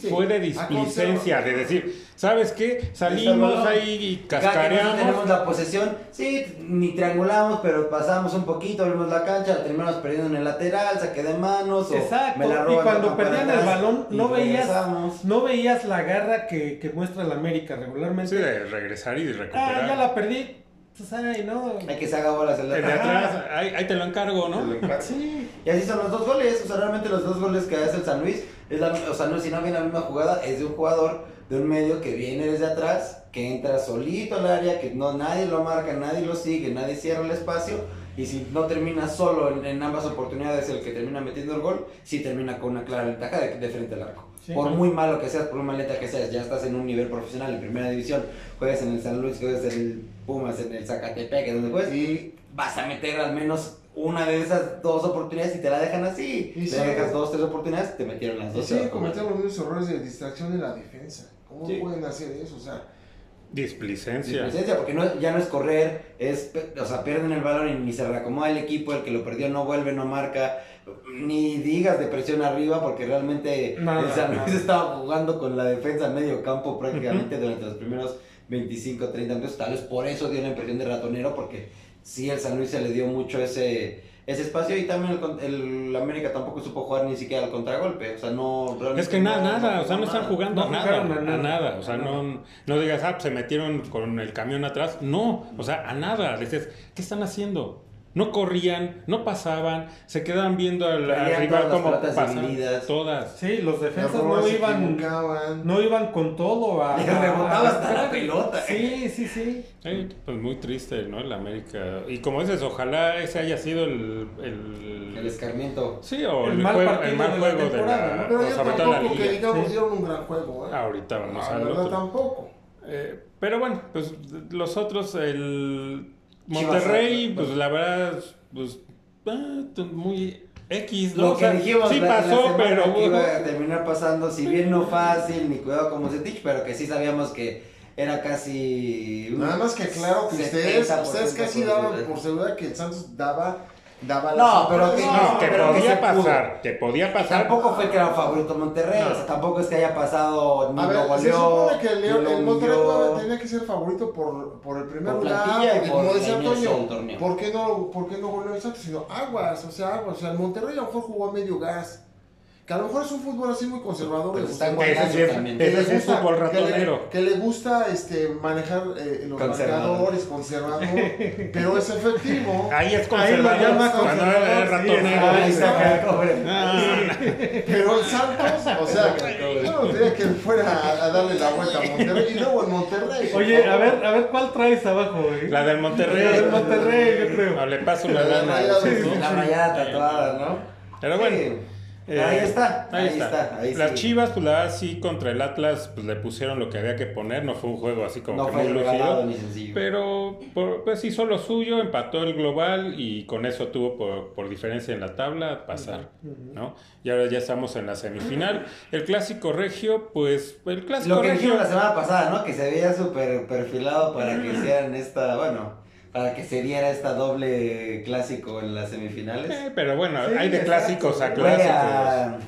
Fue de displicencia, de decir, ¿sabes qué? Salimos ahí y Cada quien tenemos cascareamos. la posesión, sí, ni triangulamos, pero pasamos un poquito, vimos la cancha, terminamos perdiendo en el lateral, saque de manos, o Exacto, me la y cuando perdían el balón, no veías-. No veías la garra que, que muestra el América regularmente. Sí, de regresar y de ah, recuperar. ya la perdí. Pues ay, no. Hay que se haga bolas el de El de atrás. ahí, ahí te lo encargo, ¿no? Sí. Y así son los dos goles, o sea, realmente los dos goles que hace el San Luis, es la, o sea, no, si no viene la misma jugada, es de un jugador de un medio que viene desde atrás, que entra solito al área, que no nadie lo marca, nadie lo sigue, nadie cierra el espacio, y si no termina solo en, en ambas oportunidades el que termina metiendo el gol, sí termina con una clara ventaja de, de frente al arco. Sí. por muy malo que seas, por muy maleta que seas, ya estás en un nivel profesional en primera división, juegas en el San Luis, juegas en el Pumas, en el Zacatepec, donde juegues, Y vas a meter al menos una de esas dos oportunidades y te la dejan así. Y te sí. dejas dos, tres oportunidades, te metieron las dos. siguen cometiendo los mismos errores de distracción en la defensa. ¿Cómo Sí. pueden hacer eso? O sea, Displicencia. Displicencia, porque no, ya no es correr, es, o sea, pierden el balón y ni se reacomoda el equipo, el que lo perdió no vuelve, no marca, ni digas de presión arriba, porque realmente Nada, el San Luis nada. estaba jugando con la defensa en medio campo prácticamente durante los primeros 25, 30 minutos, tal vez por eso dio la impresión de ratonero, porque sí, el San Luis se le dio mucho ese, ese espacio y también el, con- el América tampoco supo jugar ni siquiera al contragolpe, o sea, no... realmente Es que nada, no- nada, no o sea, no están jugando No a nada, a a nada. nada, o sea, no, no digas, ah, pues se metieron con el camión atrás, no, o sea, a nada, dices, ¿qué están haciendo? No corrían, no pasaban, se quedaban viendo al, rival como pasan, divididas. todas. Sí, los defensas no iban, no iban con todo a. Le a- rebotaba a- hasta la pelota. Sí, sí, sí. Sí, pues muy triste, ¿no? El América. Y como dices, ojalá ese haya sido el... el- El escarmiento. sí, o el el, mal juego, partido el mal de juego de la... ¿no? Pero yo tampoco que digamos Sí. dieron un gran juego, ¿eh? Ahorita vamos La al verdad otro. tampoco. Eh, pero bueno, pues los otros, el Monterrey, pues bueno. la verdad, pues ah, muy X, ¿no? Lo que dijimos sí la- pasó, pero que iba a terminar pasando, si bien no fácil, ni cuidado como Zetich, pero que sí sabíamos que era casi... Nada más que claro que ustedes, 70% ustedes casi daban por seguridad que el Santos daba, daba No, pero que- no, que pero que podía pasar, que podía pasar. Tampoco fue que era favorito Monterrey, No. o sea, tampoco es que haya pasado ni A lo ver, se goleó, supone que el, León- el Monterrey tenía que ser favorito por, por el primer Por lugar, plantilla y porque por como decía Antonio, torneo. ¿por qué no, por qué no goleó el Santos? Sino aguas, o sea, aguas, o sea, el Monterrey a lo mejor jugó a medio gas, que a lo mejor es un fútbol así muy conservador, Pues le está gusta- en sí es, que sí es gusta- fútbol que le- ratonero. Que le, gusta este, manejar eh, los Conservador. marcadores, conservador, pero es efectivo. Ahí es Ahí conservador. lo llama cuando conservador, era sí, ratonero. Ahí está. Ah, Pero el Santos, o sea, yo no diría que fuera a, a darle la vuelta a Monterrey y luego en Monterrey. Oye, a ver, a ver, ¿cuál traes abajo, güey? la del Monterrey. La del Monterrey, yo creo. No, le paso una La de lana. Sí, sí. La rayada tatuada, ¿no? Pero bueno. Eh, ahí está, ahí, está. ahí Las sí. Chivas, pues la verdad sí, contra el Atlas, pues le pusieron lo que había que poner. No fue un juego así como No que fue muy lucido. ni sencillo. Pero por- pues hizo lo suyo, empató el global y con eso tuvo por, por diferencia en la tabla pasar, ¿no? Y ahora ya estamos en la semifinal. El clásico regio, pues el clásico Lo que regio... dijimos la semana pasada, ¿no? Que se veía súper perfilado para que hicieran esta, bueno, para que se diera esta doble clásico en las semifinales. Eh, pero bueno, Sí, hay de exacto. clásicos a clásicos. a-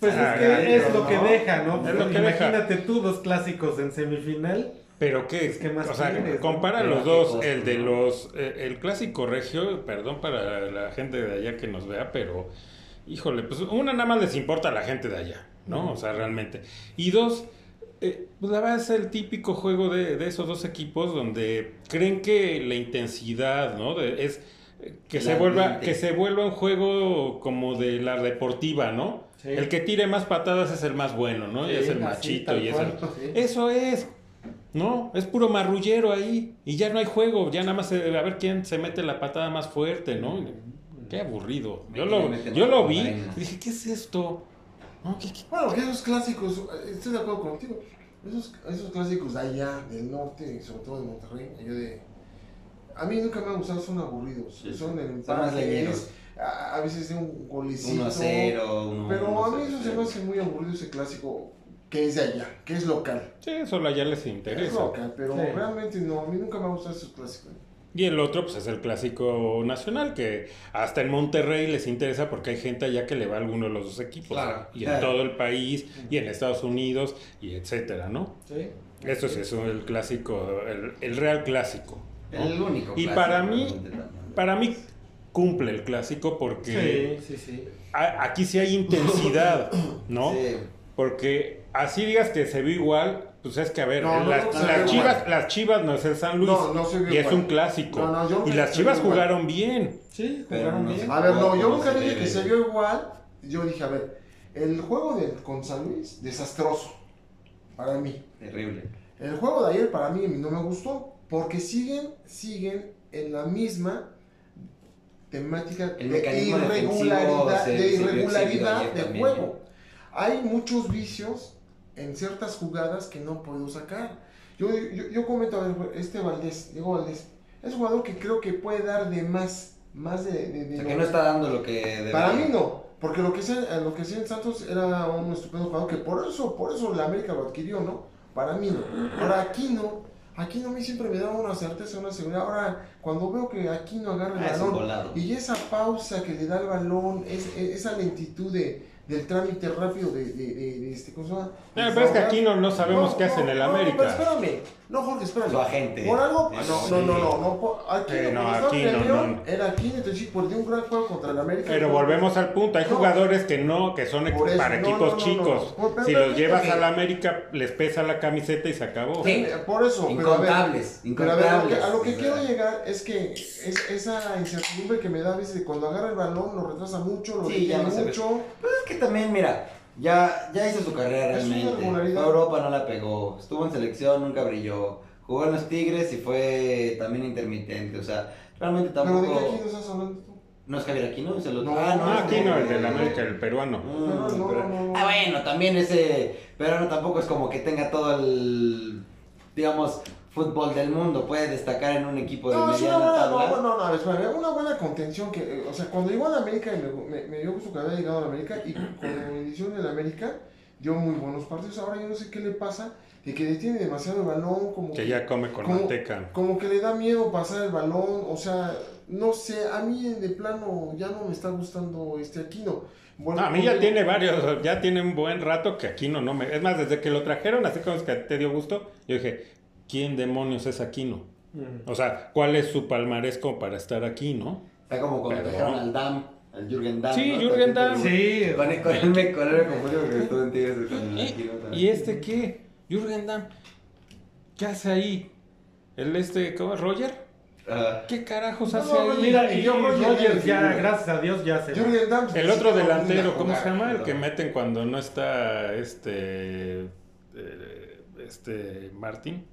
Pues Ah, es que es ¿no? lo que deja, ¿no? Es lo que Imagínate tú dos clásicos en semifinal. Pero qué, Pues, ¿qué más o sea, quieres, no? compara Pero los dos, cosa, el de ¿no? los, eh, el clásico regio, perdón para la gente de allá que nos vea, pero, híjole, pues una nada más les importa a la gente de allá, ¿no? O sea, realmente. Y dos, eh, pues la verdad es el típico juego de, de esos dos equipos donde creen que la intensidad, ¿no? De- es eh, que se vuelva, que se vuelva un juego como de la deportiva, ¿no? Sí. El que tire más patadas es el más bueno, ¿no? y es el machito y es el... cual. Sí. Eso es. No, es puro marrullero ahí. Y ya no hay juego. Ya nada más se- a ver quién se mete la patada más fuerte, ¿no? Qué aburrido. Yo lo, yo lo vi. dije, ¿qué es esto? No, ¿qué- qué? Bueno, que esos clásicos, eh, estoy de acuerdo contigo, esos, esos clásicos de allá, del norte, y sobre todo de Monterrey, allá de... A mí nunca me han gustado, son aburridos, Sí, son el empate, es- a, a veces de un golecito. 1 a 0, 1 Pero a mí eso se me hace muy aburrido ese clásico que es de allá, que es local. Sí, solo allá les Es interesa. local, pero Sí. realmente no, a mí nunca me han gustado esos clásicos. Y el otro, pues es el clásico nacional, que hasta en Monterrey les interesa porque hay gente allá que le va a alguno de los dos equipos. Claro. Y en todo el país, y en Estados Unidos, y etcétera, ¿no? Sí. Eso es eso, el clásico, el, el real clásico. ¿no? El único. Y clásico, para mí, para mí cumple el clásico porque Sí, sí, sí. a- aquí sí hay intensidad, ¿no? Sí. Porque así digas que se vio igual, pues es que a ver, No, las, no, las chivas, las chivas no es el San Luis No, no se vio y es un clásico. No, no, yo y las chivas jugaron bien. Sí, jugaron bien. A ver, no, yo ¿Cómo nunca dije que se vio igual. Yo dije, a ver, el juego de, con San Luis, desastroso. Para mí. Terrible. El juego de ayer para mí no me gustó. Porque siguen, siguen en la misma temática El de irregularidad, se- de irregularidad de también, juego. Hay muchos vicios en ciertas jugadas que no puedo sacar. Yo, yo, yo comento, a ver, este Valdés, Diego Valdés, es un jugador que creo que puede dar de más, más de... de- de O sea, que no está dando lo que debería. para mí no, porque lo que sea, lo que en Santos era un estupendo jugador que por eso, por eso la América lo adquirió, ¿no? Para mí no. Ahora aquí no, aquí no a mí siempre me da una certeza, una seguridad. Ahora cuando veo que aquí no agarra el Ah, balón y esa pausa que le da el balón, es, es- esa lentitud de, del trámite rápido de, de, de- de este ¿cómo se llama? Ah, pero es que aquí no, no sabemos No, qué hace en el no, América. No, pero espérame. No, Jorge, espérame. Su agente. Por algo. Sí. No, no, no, no. no, aquí Eh, no, no, aquí no, León, no. Era aquí, entonces perdió un gran juego contra el América. Pero volvemos al punto, hay No. jugadores que no, que son eso, para no, equipos no, no, chicos. no. Pero si los llevas a la América, les pesa la camiseta y se acabó. Sí. Por eso, pero a ver, Incontables. pero a ver, a lo que, Incontables. a lo que quiero llegar es que es, esa incertidumbre que me da a veces de cuando agarra el balón, lo retrasa mucho, lo Sí, no mucho. Pues es que también, mira, ya, ya hizo su carrera Es realmente. Fue regularidad. a Europa, no la pegó. Estuvo en selección, nunca brilló. Jugó en los Tigres y fue también intermitente. O sea, realmente Pero de tampoco. qué no estás hablando tú? No es Javier Aquino, es el otro. No, ah, No, de- el América, el peruano. Mm, Pero no, pero- no, no. Ah, bueno, también ese. Pero no, tampoco es como que tenga todo el. Digamos, fútbol del mundo. Puede destacar en un equipo de No, es una mediana buena, tabla. no, no, no, a ver, espérame, una buena contención que, eh, o sea, cuando llegó a la América y me, me, me dio gusto que había llegado a la América y cuando inició en el América dio muy buenos partidos, ahora yo no sé qué le pasa, de que detiene demasiado el balón, como Que ya come con como- manteca. como que le da miedo pasar el balón, o sea, no sé, a mí de plano ya no me está gustando este Aquino. Bueno, No, a mí ya tiene varios, ya tiene un buen rato que Aquino no me... Es más, desde que lo trajeron, así como es que te dio gusto, yo dije, ¿quién demonios es Aquino? Mm. O sea, ¿cuál es su palmarés como para estar aquí, no? Está como cuando Pero- dejaron al Dam, al Jürgen Damm. Sí, ¿no? Jürgen Damm. Sí, Con él, con él me, con él me confundí porque estuvo en Tigres con el ¿Y, Aquino también. ¿y este qué? Jürgen Damm. ¿Qué hace ahí? ¿El este, cómo es? ¿Roger? Ajá. ¿Qué carajos No, hace no, ahí? Mira, y yo Roger ya, gracias a Dios, ya se. Jürgen Damm, El sí, otro delantero, ¿cómo se llama? El que meten cuando no está este... eh, Este... Martín.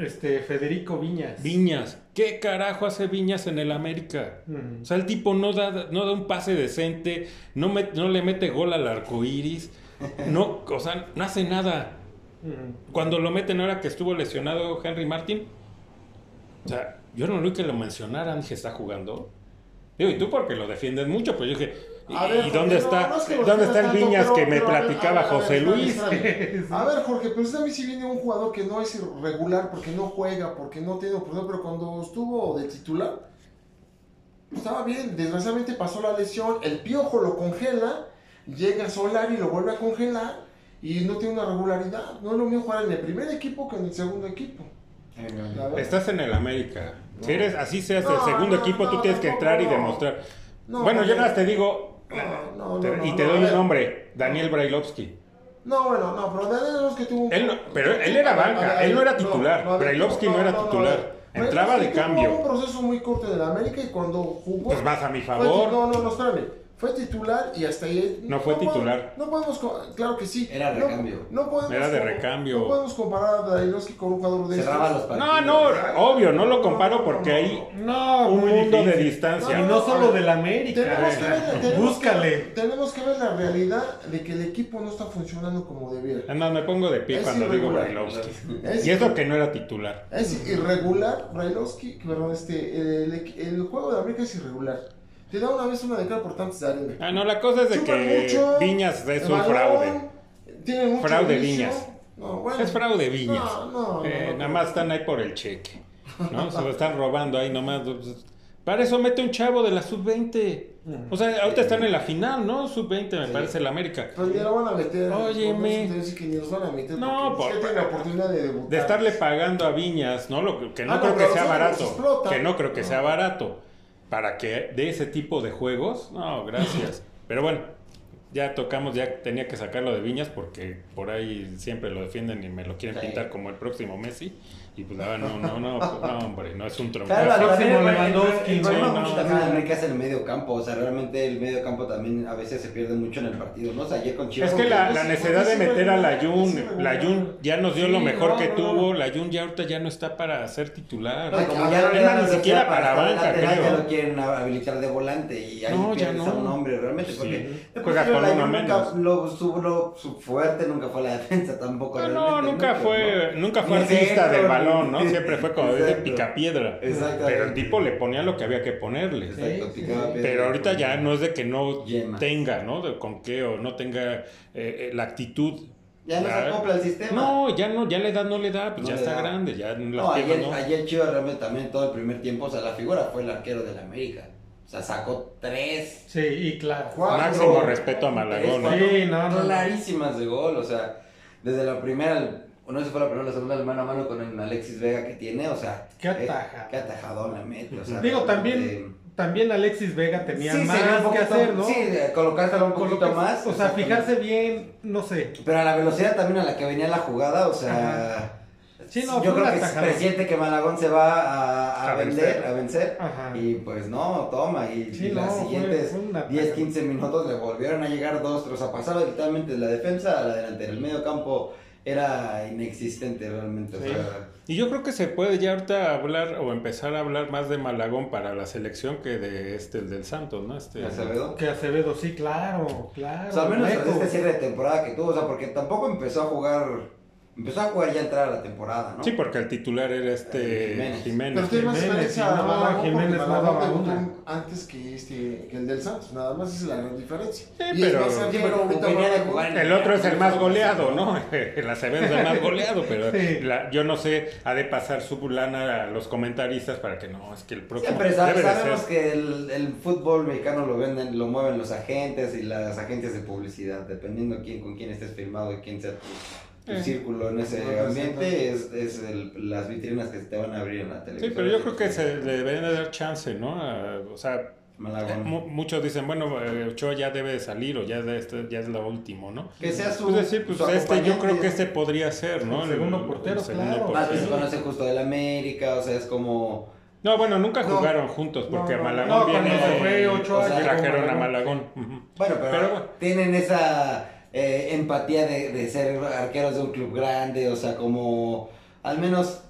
Este, Federico Viñas. Viñas. ¿Qué carajo hace Viñas en el América? Mm. O sea, el tipo no da, no da un pase decente, no, met- no le mete gol al arco iris, no, o sea, no hace nada. Mm. Cuando lo meten ahora que estuvo lesionado Henry Martin, o sea, yo no lo vi que lo mencionaran, dije, ¿está jugando? Digo, y tú porque lo defiendes mucho, pues yo dije, ¿y, A ver, y dónde Jorge, está, no es que lo dónde está el Viñas que me pero a ver, platicaba ver, ver, José Luis? A ver, Jorge, pero usted a mí sí viene un jugador que no es irregular porque no juega, porque no tiene oportunidad, pero cuando estuvo de titular, estaba bien. Desgraciadamente pasó la lesión, el piojo lo congela, llega Solari y lo vuelve a congelar y no tiene una regularidad. No es lo mismo jugar en el primer equipo que en el segundo equipo. Estás en el América. Si eres, así seas No, el segundo no, equipo, tú no, tienes que entrar y demostrar. No, bueno, yo nada más te digo, No, no, te- no, y te doy un ver. nombre, Daniel Brailovsky. No, bueno, no, pero Daniel que tuvo. Él no- pero él era banca, ver, él no era titular. Brailovsky no era titular. Entraba de Brailovsky cambio. Tuvo un proceso muy corto de la América y cuando jugó... Pues más a mi favor. no, no, no, espérame. Fue titular y hasta ahí... No fue po- titular. No podemos... Claro que sí. Era No- recambio. No, podemos... Era de recambio. No podemos comparar a Brailovsky con un jugador de Cerraba estos. los partidos. No, no, obvio, no lo comparo porque hay No, un mundo de distancia. Y no solo del América. Tenemos que, ver, tenemos, Búscale. Que, tenemos que ver la realidad de que el equipo no está funcionando como debiera. No, me pongo de pie Es cuando digo. Brailovsky. Es- Y eso que no era titular. Es irregular, Brailovsky, perdón, este, el, el juego de América es irregular. Te da una vez una de cara por tantos de arena. Ah, no, la cosa es de Chupan que mucho, Viñas es un fraude. Tienen mucho Fraude. Viñas. No, bueno. Es fraude Viñas. No, no, Eh, no, nada más están ahí por el cheque. ¿no? Se lo están robando ahí nomás. Pues, para eso mete un chavo de la sub-20. O sea, ahorita están en la final, ¿no? Sub-20 me Sí. parece el América. Pues ni lo van a meter. Óyeme. que ni los van a meter. No, porque es que por- la oportunidad de debutar. De estarle pagando a Viñas, ¿no? Lo que, no Ah, creo que sea barato. Que no creo que sea barato. Para que de ese tipo de juegos, no, gracias. Pero bueno, ya tocamos, ya tenía que sacarlo de Viñas porque por ahí siempre lo defienden y me lo quieren Sí. pintar como el próximo Messi. Y pues ah, no, no, no, pues, no, hombre, no es un tronco. Claro, próximo también el- Lewandowski, el, el problema no, mucho también no. de América es el medio campo, o sea, realmente el medio campo también a veces se pierde mucho en el partido, ¿no? O sea, ayer con Chivas... Es que la, la necesidad de meter a regular, la sí Jun, regular. la Jun ya nos dio lo mejor no, que no, tuvo, no. la Jun ya ahorita ya no está para ser titular. No, como Ah, ya no es le dan ni siquiera para banca, creo. Ya lo quieren habilitar de volante y ahí No, ya a un no. hombre realmente. Porque Juega con la uno menos. Lo, su, fuerte nunca fue la defensa tampoco. No, nunca ¿no? fue, ¿no? nunca fue artista del ni- balón, ¿no? Siempre fue como de Exacto. picapiedra. Pero el tipo le ponía lo que había que ponerle. Exacto, Sí, picaba sí. piedra. Pero ahorita ya no es de que no tenga, ¿no? De con qué o no tenga eh, eh, la actitud. Ya no se acopla al sistema. No, ya no, ya la edad no le da, pues No ya está da. grande, ya las No, ayer, no. ayer Chivas realmente también todo el primer tiempo, o sea, la figura fue el arquero del América. O sea, sacó tres. Sí, y claro. Cuatro. Máximo respeto a Malagón, ¿no? Sí, no, no. clarísimas de gol, o sea, desde la primera, o no sé si fue la primera o la segunda, el mano a mano con el Alexis Vega que tiene, o sea, Qué eh, ataja. qué atajadón la mete, o sea, Digo, también, también Alexis Vega tenía Sí, más sería un que poquito- hacer, ¿no? Sí, de colocárselo un poquito Coloca- más. O sea, fijarse bien, no sé. Pero a la velocidad también a la que venía la jugada, o sea. Sí, no, yo creo que presiente que Malagón se va a, a A vender, vencer. a vencer. Ajá. Y pues no, toma. Y, Sí, y no, las siguientes fue un atajadón. 10, 15 minutos le volvieron a llegar dos, tres. O sea, pasaron literalmente de la defensa a la delantera. El medio campo era inexistente realmente. O sea, Y yo creo que se puede ya ahorita hablar o empezar a hablar más de Malagón para la selección que de este, el del Santos, ¿no? Este, Acevedo. Que Acevedo, sí, claro, claro. O sea, al menos tras este cierre de temporada que tuvo. O sea, porque tampoco empezó a jugar. Empezó a jugar ya a entrar a la temporada, ¿no? Sí, porque el titular era este Jiménez. Jiménez. Pero tiene más Jiménez, Malagón, porque Jiménez daba debutó una. antes que, este, que el del Santos. Nada más esa es la gran diferencia. Sí, Y pero- más. El otro es el más goleado, ¿no? El Acevedo es el más goleado, pero Sí. la- yo no sé, ha de pasar su lana a los comentaristas para que no, es que el próximo Siempre sa- debe de sabemos ser. que el, el fútbol mexicano lo venden, lo mueven los agentes y las agencias de publicidad, dependiendo quién, con quién estés firmado y quién sea tu, tu Eh. círculo en ese ambiente, es, es el- las vitrinas que se te van a abrir en la televisión. Sí, pero yo creo que se le deberían de dar chance, ¿no? A- o sea, Malagón. mu- muchos dicen, bueno, eh, Ochoa ya debe de salir o ya, de este- ya es lo último, ¿no? Que sea su. Es decir, pues su este, yo creo que este podría ser, ¿no? El segundo portero, claro. Más que se conoce justo del América, o sea, es como. No, bueno, nunca No. jugaron juntos porque No, Malagón no, viene cuando se de- fue Ochoa, o sea, trajeron a Malagón. Bueno, pero, Pero bueno. tienen esa eh, empatía de, de ser arqueros de un club grande, o sea, como al menos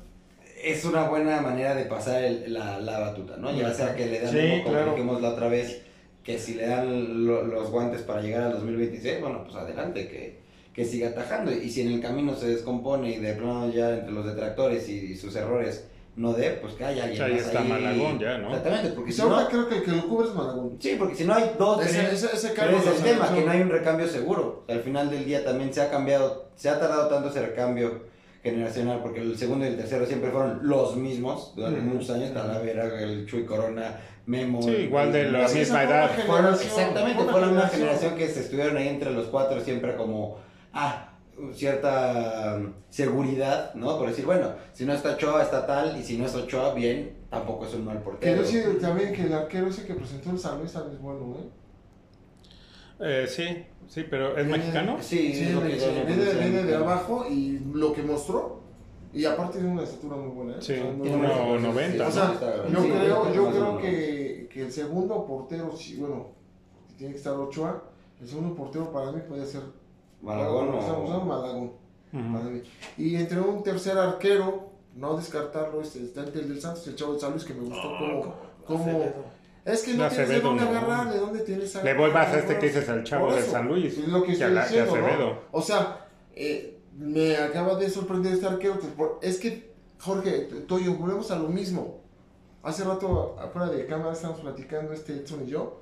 es una buena manera de pasar el- la, la batuta, ¿no? Ya sea que le dan, Sí, como claro. la otra vez, que si le dan lo- los guantes para llegar al 2026, bueno, pues adelante, que, que siga atajando. Y si en el camino se descompone y de plano ya entre los detractores y, y sus errores no dé, pues que haya alguien Ahí más está Malagón ya, ¿no? Exactamente, porque Y si ahora no... creo que el que lo cubre es Malagón. Sí, porque si no hay dos, Ese, tres- ese, ese pero cargo es de el tema, selección. que no hay un recambio seguro. Al final del día también se ha cambiado, se ha tardado tanto ese recambio generacional, porque el segundo y el tercero siempre fueron los mismos durante Ujú. muchos años, Talavera, el Chuy Corona, Memo. Sí, igual de la misma edad. una Fueron- exactamente, una fue la misma generación que se estuvieron ahí entre los cuatro siempre como, ah, cierta um, seguridad, ¿no? Por decir, bueno, si no está Ochoa, está tal, y si no está Ochoa, bien, tampoco es un mal Que portero. yo sí, también que el arquero ese que presentó el San Luis también es bueno, ¿eh? Eh, sí, sí, pero ¿es mexicano? Sí, Sí, es lo que viene, de abajo y lo que mostró. Y aparte tiene una estatura muy buena, ¿eh? Sí, O sea, muy Tiene buena. uno buenas cosas, 90, O sea, yo sí, creo, yo creo que, que el segundo portero, sí, bueno, tiene que estar Ochoa. El segundo portero para mí puede ser Malagón o o... Malagón, para mí. Y entre un tercer arquero, no descartarlo, este, está entre el del Santos y el Chavo de San Luis, que me gustó como... como Acevedo. es que no De tienes de Acevedo, dónde no. agarrar, de dónde tienes Le voy más a este que dices al chavo de San Luis. Es lo que estoy a la- diciendo, ¿no? O sea, eh, me acaba de sorprender este arquero. pues, por- es que, Jorge, Toyo, volvemos a lo mismo. Hace rato, afuera de cámara, estábamos platicando este Edson y yo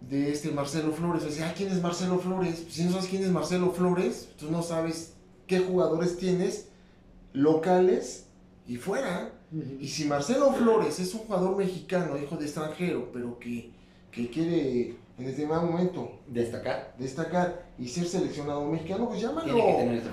de este Marcelo Flores. O sea, ¿quién es Marcelo Flores? Pues, si no sabes quién es Marcelo Flores, tú no sabes qué jugadores tienes locales y fuera. Y si Marcelo Flores es un jugador mexicano, hijo de extranjero, pero que, que quiere en determinado momento Destacar. destacar y ser seleccionado mexicano, pues llámalo.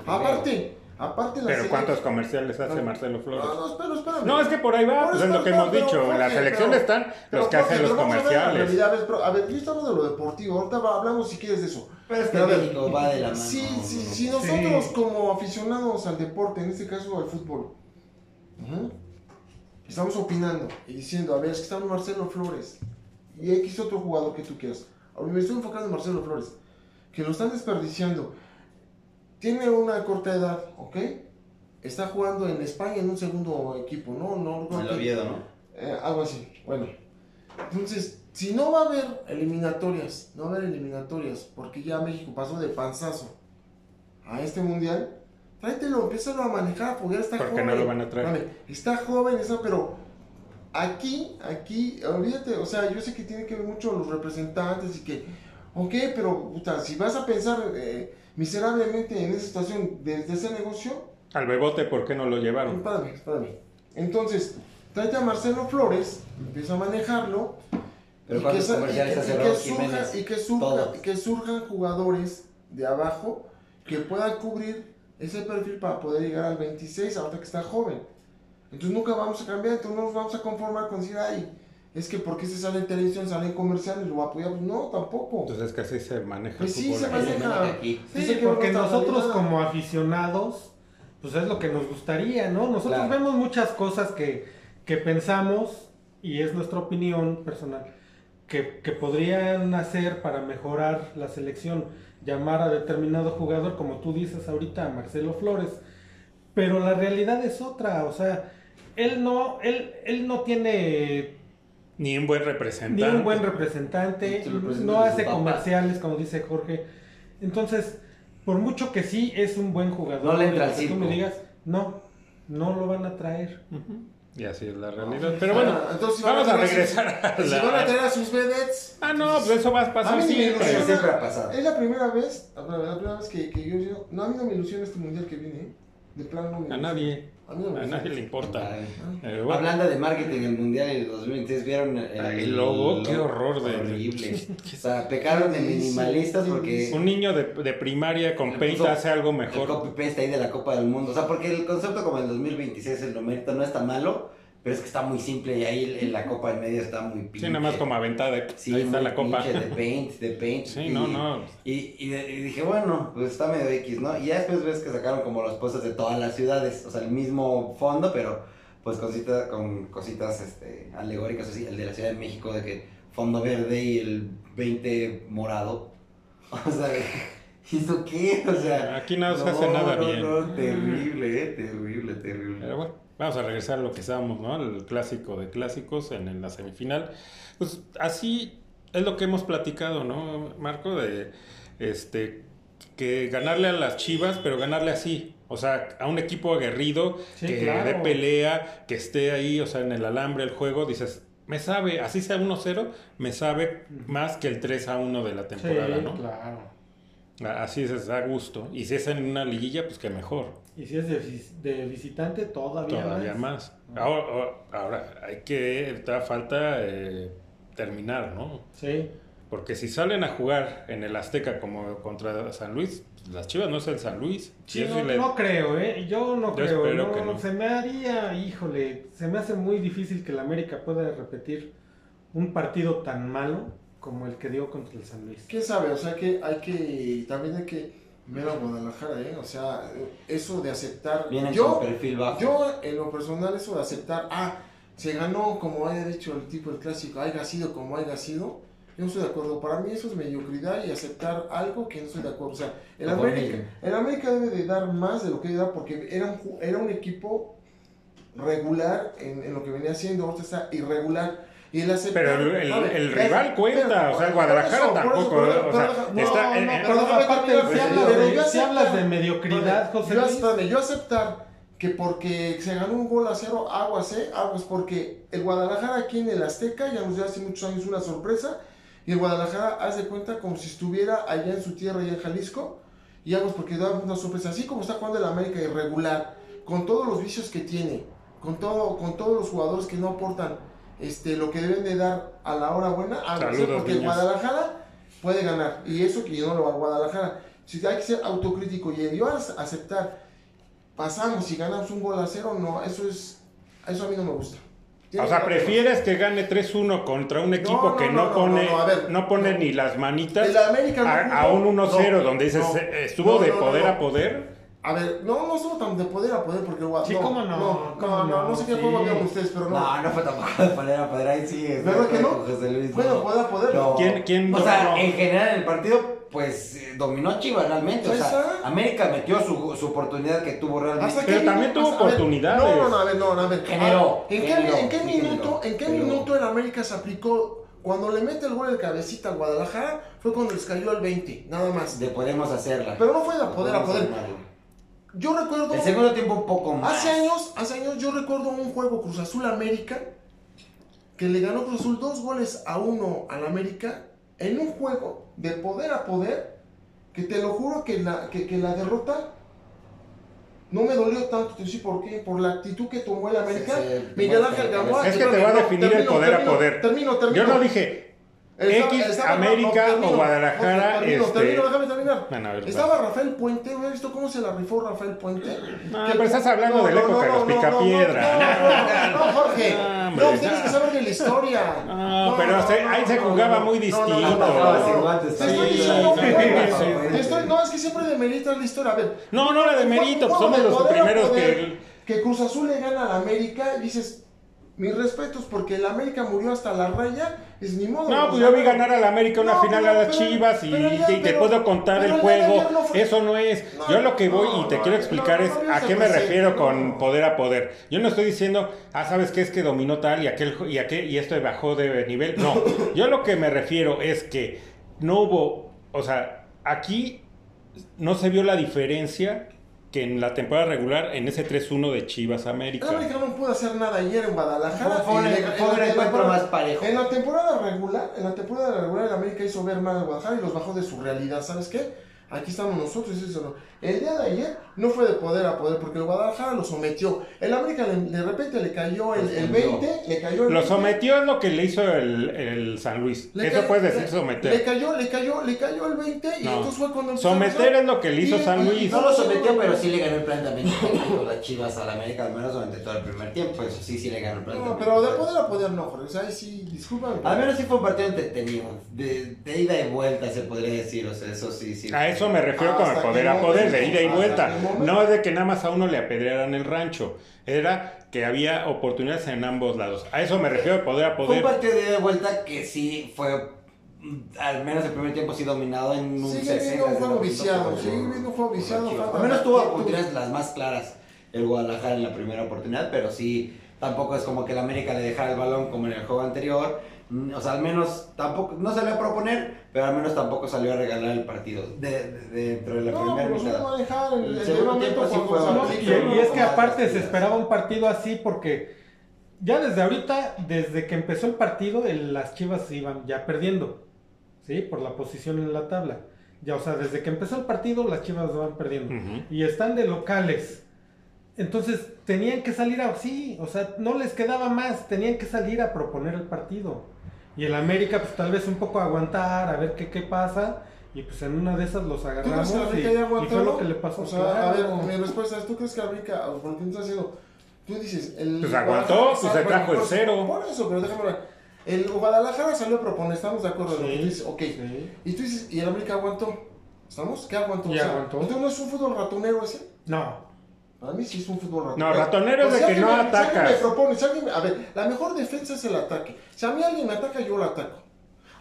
Aparte, aparte la Pero ¿cuántos comerciales hace No. Marcelo Flores? No, no, espera, espérame. No, es que por ahí va, Por pues eso, es lo que pero- hemos pero, dicho. En la selección pero- están Pero, los que hacen los pero vamos a ver la comerciales. a ver, pero, a ver, yo estamos de lo deportivo, ahorita va- hablamos si quieres de eso. Pero es que Pero a ver, México va de la mano. Si, si, ¿no? si nosotros como aficionados al deporte, en este caso al fútbol, ujú, estamos opinando y diciendo, a ver, es que está Marcelo Flores y X otro jugador que tú quieras. A mí me estoy enfocando en Marcelo Flores, que lo están desperdiciando. Tiene una corta edad, ¿ok? Está jugando en España en un segundo equipo, ¿no? no El Oviedo, ¿no? eh, algo así, bueno. Entonces, si no va a haber eliminatorias, no va a haber eliminatorias, porque ya México pasó de panzazo a este mundial, tráetelo, empiézalo a manejar, porque ya está Porque joven. no lo van a traer. Espérame, está joven, está, pero aquí, aquí, olvídate, o sea, yo sé que tiene que ver mucho los representantes y que, ok, pero puta, si vas a pensar eh, miserablemente en esa situación desde ese negocio, Al Bebote, ¿por qué no lo llevaron? Espérame, espérame. Entonces, tráete a Marcelo Flores, empieza a manejarlo. Pero y ¿cuántos sa- comerciales y hace que, surja- y que surja- Todos. y que surjan jugadores de abajo que puedan cubrir ese perfil para poder llegar al 26, ahorita que está joven. Entonces nunca vamos a cambiar, entonces no nos vamos a conformar con decir, ay, es que porque se sale en televisión, sale en comerciales, lo apoyamos. No, tampoco. Entonces que así se maneja Pues el sí, se aquí. maneja. Sí, que porque nosotros como aficionados, pues es lo que nos gustaría, ¿no? Nosotros Claro. vemos muchas cosas que, que pensamos, y es nuestra opinión personal, que, que podrían hacer para mejorar la selección, llamar a determinado jugador, como tú dices ahorita, a Marcelo Flores, pero la realidad es otra, o sea, él no, él, él no tiene Ni un buen ni representante. un buen representante, no hace comerciales, como dice Jorge. Entonces, por mucho que sí es un buen jugador, No le entra que tú me digas, no, no lo van a traer. Ujú. Y así es la realidad. Pero bueno, Ah, entonces, si vamos a regresar a sus- Si van a la... traer a sus vedettes. Ah, no, pues eso va a A pasar mí ni me siempre. Ilusiona. siempre ha pasado. Es la primera vez, la primera vez que, que yo, yo- no, a mí no me ilusiona este mundial que viene, ¿eh? De plano no A nadie. A mí no me A nadie le importa. Ay. Eh, bueno. Hablando de marketing, el mundial del 2026, ¿vieron el, Ay, el logo? Qué horror de- Horrible. O sea, pecaron de minimalistas sí, porque. Un niño de, de primaria con paint hace algo El mejor. copy-paste ahí de la Copa del Mundo. O sea, porque el concepto como el 2026, el numerito no está malo, pero es que está muy simple y ahí en la Copa en medio está muy pinche. Sí, nada más como aventada. Sí, Ahí está la copa. de paint, de paint. Sí, y, no, no. Y, y, y dije, bueno, pues está medio X, ¿no? Y ya después ves que sacaron como los puestos de todas las ciudades, o sea, el mismo fondo, pero pues cositas, con cositas este, alegóricas, así, el de la Ciudad de México, de que fondo verde y el 20 morado. O sea, ¿y esto qué? O sea, Aquí no se hace nada no, bien. No, terrible, eh, terrible, terrible. Pero bueno, vamos a regresar a lo que estábamos, ¿no? El clásico de clásicos en, en la semifinal. Pues así es lo que hemos platicado, ¿no, Marco? De este que ganarle a las Chivas, pero ganarle así. O sea, a un equipo aguerrido, Sí, que claro. dé pelea, que esté ahí, o sea, en el alambre el juego, dices, me sabe, así sea 1-0, me sabe más que el 3-1 de la temporada, sí, ¿no? claro. Así es, da gusto. Y si es en una liguilla, pues que mejor. Y si es de, de visitante, todavía, Todavía más. Ahora, ahora, hay que, da falta eh, terminar, ¿no? Sí. Porque si salen a jugar en el Azteca como contra San Luis, las Chivas no es el San Luis. Sí, no, le- no creo, ¿eh? Yo no Yo creo. espero no, que no. Se me haría, híjole, se me hace muy difícil que el América pueda repetir un partido tan malo como el que dio contra el San Luis. ¿Quién sabe? O sea que hay que, también hay que ver a Guadalajara, ¿eh? O sea, eso de aceptar. Vienen yo, perfil bajo. yo, en lo personal, eso de aceptar, ah, se ganó como haya dicho el tipo el clásico, haya sido como haya sido. Yo no estoy de acuerdo. Para mí eso es mediocridad y aceptar algo que no estoy de acuerdo. O sea, el América, el América debe de dar más de lo que da porque era un, era un equipo regular en, en lo que venía haciendo. Ahorita está irregular. Y Pero el, el- es- rival cuenta, o sea, el Guadalajara eso, por eso, tampoco, o sea, está no, en- pero aparte, si hablas de- si aceptar- hablas de mediocridad, José yo, Luis. yo aceptar que porque se ganó un gol a cero, aguas, ¿eh? Aguas, porque el Guadalajara aquí en el Azteca ya nos dio hace muchos años una sorpresa. Y el Guadalajara hace cuenta como si estuviera allá en su tierra, allá en Jalisco. Y aguas, porque da una sorpresa. Así como está jugando el América irregular, con todos los vicios que tiene, con todo, con todos los jugadores que no aportan este, lo que deben de dar a la hora buena, a Saludos, porque niños. Guadalajara puede ganar. Y eso que yo no lo va a Guadalajara. Si hay que ser autocrítico y yo as- aceptar, pasamos y ganamos un gol a cero, no, eso es, eso a mí no me gusta. O sea, prefieres que gane 3-1 contra un equipo no, que no, pone, no, pone ni las manitas El a, a un 1-0 no, donde dices, eh, estuvo de poder a poder. A ver, no, no estuvo tan de poder a poder porque Gua- Sí, no, cómo no, no, cómo no, no, no, no sé qué sí. juego vieron ustedes, pero no. No, no fue tampoco de poder a poder, ahí sí. estoy ¿Verdad que no? José Luis, Bueno, no. poder a poder. No. ¿Quién- quién o sea, en general en el partido, pues dominó Chivas realmente. O Ahí sea, está. América metió su, su oportunidad que tuvo realmente. Hasta Pero que también tuvo a ver, oportunidades. No, no, no, a ver, no, a ver. Generó, Ah, ¿En qué, generó, en qué sí minuto, generó, en qué minuto el América se aplicó cuando le mete el gol el cabecita al Guadalajara? Fue cuando les cayó el 20, nada más. De podemos hacerla. Pero no fue de poder a poder. armarla. Yo recuerdo El segundo tiempo un poco más. hace años, hace años yo recuerdo un juego Cruz Azul América que le ganó Cruz Azul dos goles a uno al América en un juego de poder a poder que te lo juro que la, que, que la derrota no me dolió tanto, te decir por qué, por la actitud que tomó el América. Sí, sí, Miguel Ángel Gamboa. Es que te va a definir el poder a poder. Termino, termino. Yo no dije Estaba- X, estaba- América termino. o Guadalajara, termino, este- termino, déjame terminar. A ver, Estaba Rafael Puente, ¿me has visto cómo se la rifó Rafael Puente? No, Que- pero estás hablando de la época de los Picapiedra. No, no, no, no, Jorge. No, hombre. No, tienes que saber de la historia. No, pero ahí se jugaba muy distinto. No, no, no, no, no. Te estoy diciendo, no, es que siempre demeritas la historia. A ver, No, no la de mérito, pues somos los a primeros que... Que Cruz Azul le gana al América y dices, mis respetos, porque el América murió hasta la raya, es ni modo. No, pues yo vi ganar al América una No, final pero- a las pero- Chivas y, pero ya, y te pero- puedo contar el juego. ayer no fue- Eso no es. No, Yo lo que voy no, y te no, quiero explicar no, es no, no, a qué me refiero no. con poder a poder. Yo no estoy diciendo, ah, ¿sabes qué? Es que dominó tal y aquel y aquel y esto bajó de nivel. No, yo lo que me refiero es que no hubo, o sea, aquí no se vio la diferencia que en la temporada regular en ese 3-1 de Chivas El América. América no pudo hacer nada ayer en Guadalajara. Fue- un- Y en la- encuentro temporada- más parejo. En la temporada regular, en la temporada regular el América hizo ver mal al Guadalajara y los bajó de su realidad. ¿Sabes qué? Aquí estamos nosotros, eso no. El día de ayer no fue de poder a poder porque el Guadalajara lo sometió. El América le- de repente le cayó el, el 20, le cayó el Lo 20. sometió es lo que le hizo el, el San Luis. Le Eso ca- puedes decir someter. Le cayó, le cayó, le cayó el 20 y No. entonces fue cuando Someter es lo que le hizo Y- San y- Luis. No lo sometió, pero sí le ganó el planteamiento las Chivas al América, al menos durante todo el primer tiempo. Eso sí, sí le ganó el No, planteamiento. pero de poder a poder no, Jorge. O sea, ahí sí, disculpa. Al menos sí fue un partido entretenido. De, de ida y vuelta, se podría decir. O sea, eso sí, sí. A eso me refiero con el poder a no- poder, de ida y vuelta. no- No es de que nada más a uno le apedrearan el rancho. Era que había oportunidades en ambos lados. A eso me refiero de poder a Fue un poder. partido de ida y vuelta que sí fue, al menos el primer tiempo, sí dominado en un Sigue 60. viendo un juego 70% viciado, un juego por viciado, Al menos tuvo oportunidades las más claras el Guadalajara en la primera oportunidad, pero sí, tampoco es como que el América le dejara el balón como en el juego anterior. O sea, al menos tampoco, no salió a proponer, pero al menos tampoco salió a regalar el partido de, de- dentro de la No, primera pero mitad. no va a dejar el, El el segundo tiempo sí fue. No, y, es que aparte se esperaba un partido así porque ya desde ahorita, desde que empezó el partido, el- las Chivas iban ya perdiendo, ¿sí? Por la posición en la tabla. Ya, o sea, desde que empezó el partido, las Chivas van perdiendo. Y están de locales. Entonces, tenían que salir así, o sea, no les quedaba más, tenían que salir a proponer el partido. Y el América, pues tal vez un poco aguantar, a ver qué, qué pasa. Y pues en una de esas los ¿Tú crees agarramos que y, fue lo que le pasó. O sea, a ver, mi respuesta es, ¿tú crees que América, por lo que estás haciendo, tú dices, el Pues aguantó, pues se trajo el cero. Por eso, pero déjame ver. El Guadalajara salió a proponer, estamos de acuerdo en lo que Sí, tú dices, ok. sí. Y tú dices, ¿y el América aguantó? ¿Estamos? ¿Qué aguantó? Y aguantó. Entonces no es un fútbol ratonero ese. No, Para mí sí es un fútbol ratonero. No, ratonero es Pues de si que no me- Si alguien atacas. me propone, si alguien a ver, la mejor defensa es el ataque. Si a mí alguien me ataca, yo lo ataco.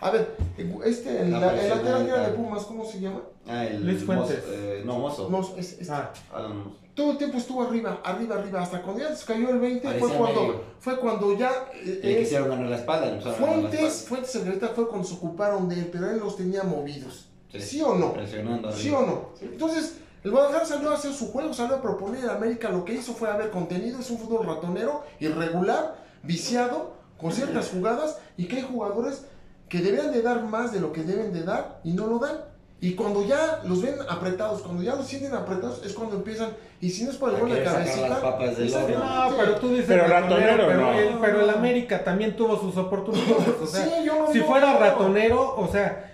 A ver, este, el, La la- el lateral que era de. Pumas, ¿cómo se llama? Ah, el Luis Fuentes. Mozo, eh, no, Mozo. Es, es- Ah, Alan Mozo. todo el tiempo estuvo arriba, arriba, arriba, hasta cuando ya se cayó el 20 fue cuando, medio. fue cuando ya eh, Le eh, quisieron ganar la espalda, a ganar la Fuentes, espalda. Fuentes Secreta fue cuando se ocuparon de él, pero él los tenía movidos. Sí. ¿Sí, o no? Presionando ¿Sí arriba. o no? Entonces, el Guadalajara salió a hacer su juego, salió a proponer, el América lo que hizo fue haber contenido, es un fútbol ratonero, irregular, viciado, con ciertas jugadas, y que hay jugadores que deberían de dar más de lo que deben de dar y no lo dan. Y cuando ya los ven apretados, cuando ya los sienten apretados, es cuando empiezan. Y si no es por el A gol de cabecita. las papas del exactamente. horno. No, pero tú dices Pero ratonero, pero, no. el, pero el América también tuvo sus oportunidades. O sea, Sí, yo no si fuera ratonero, o sea,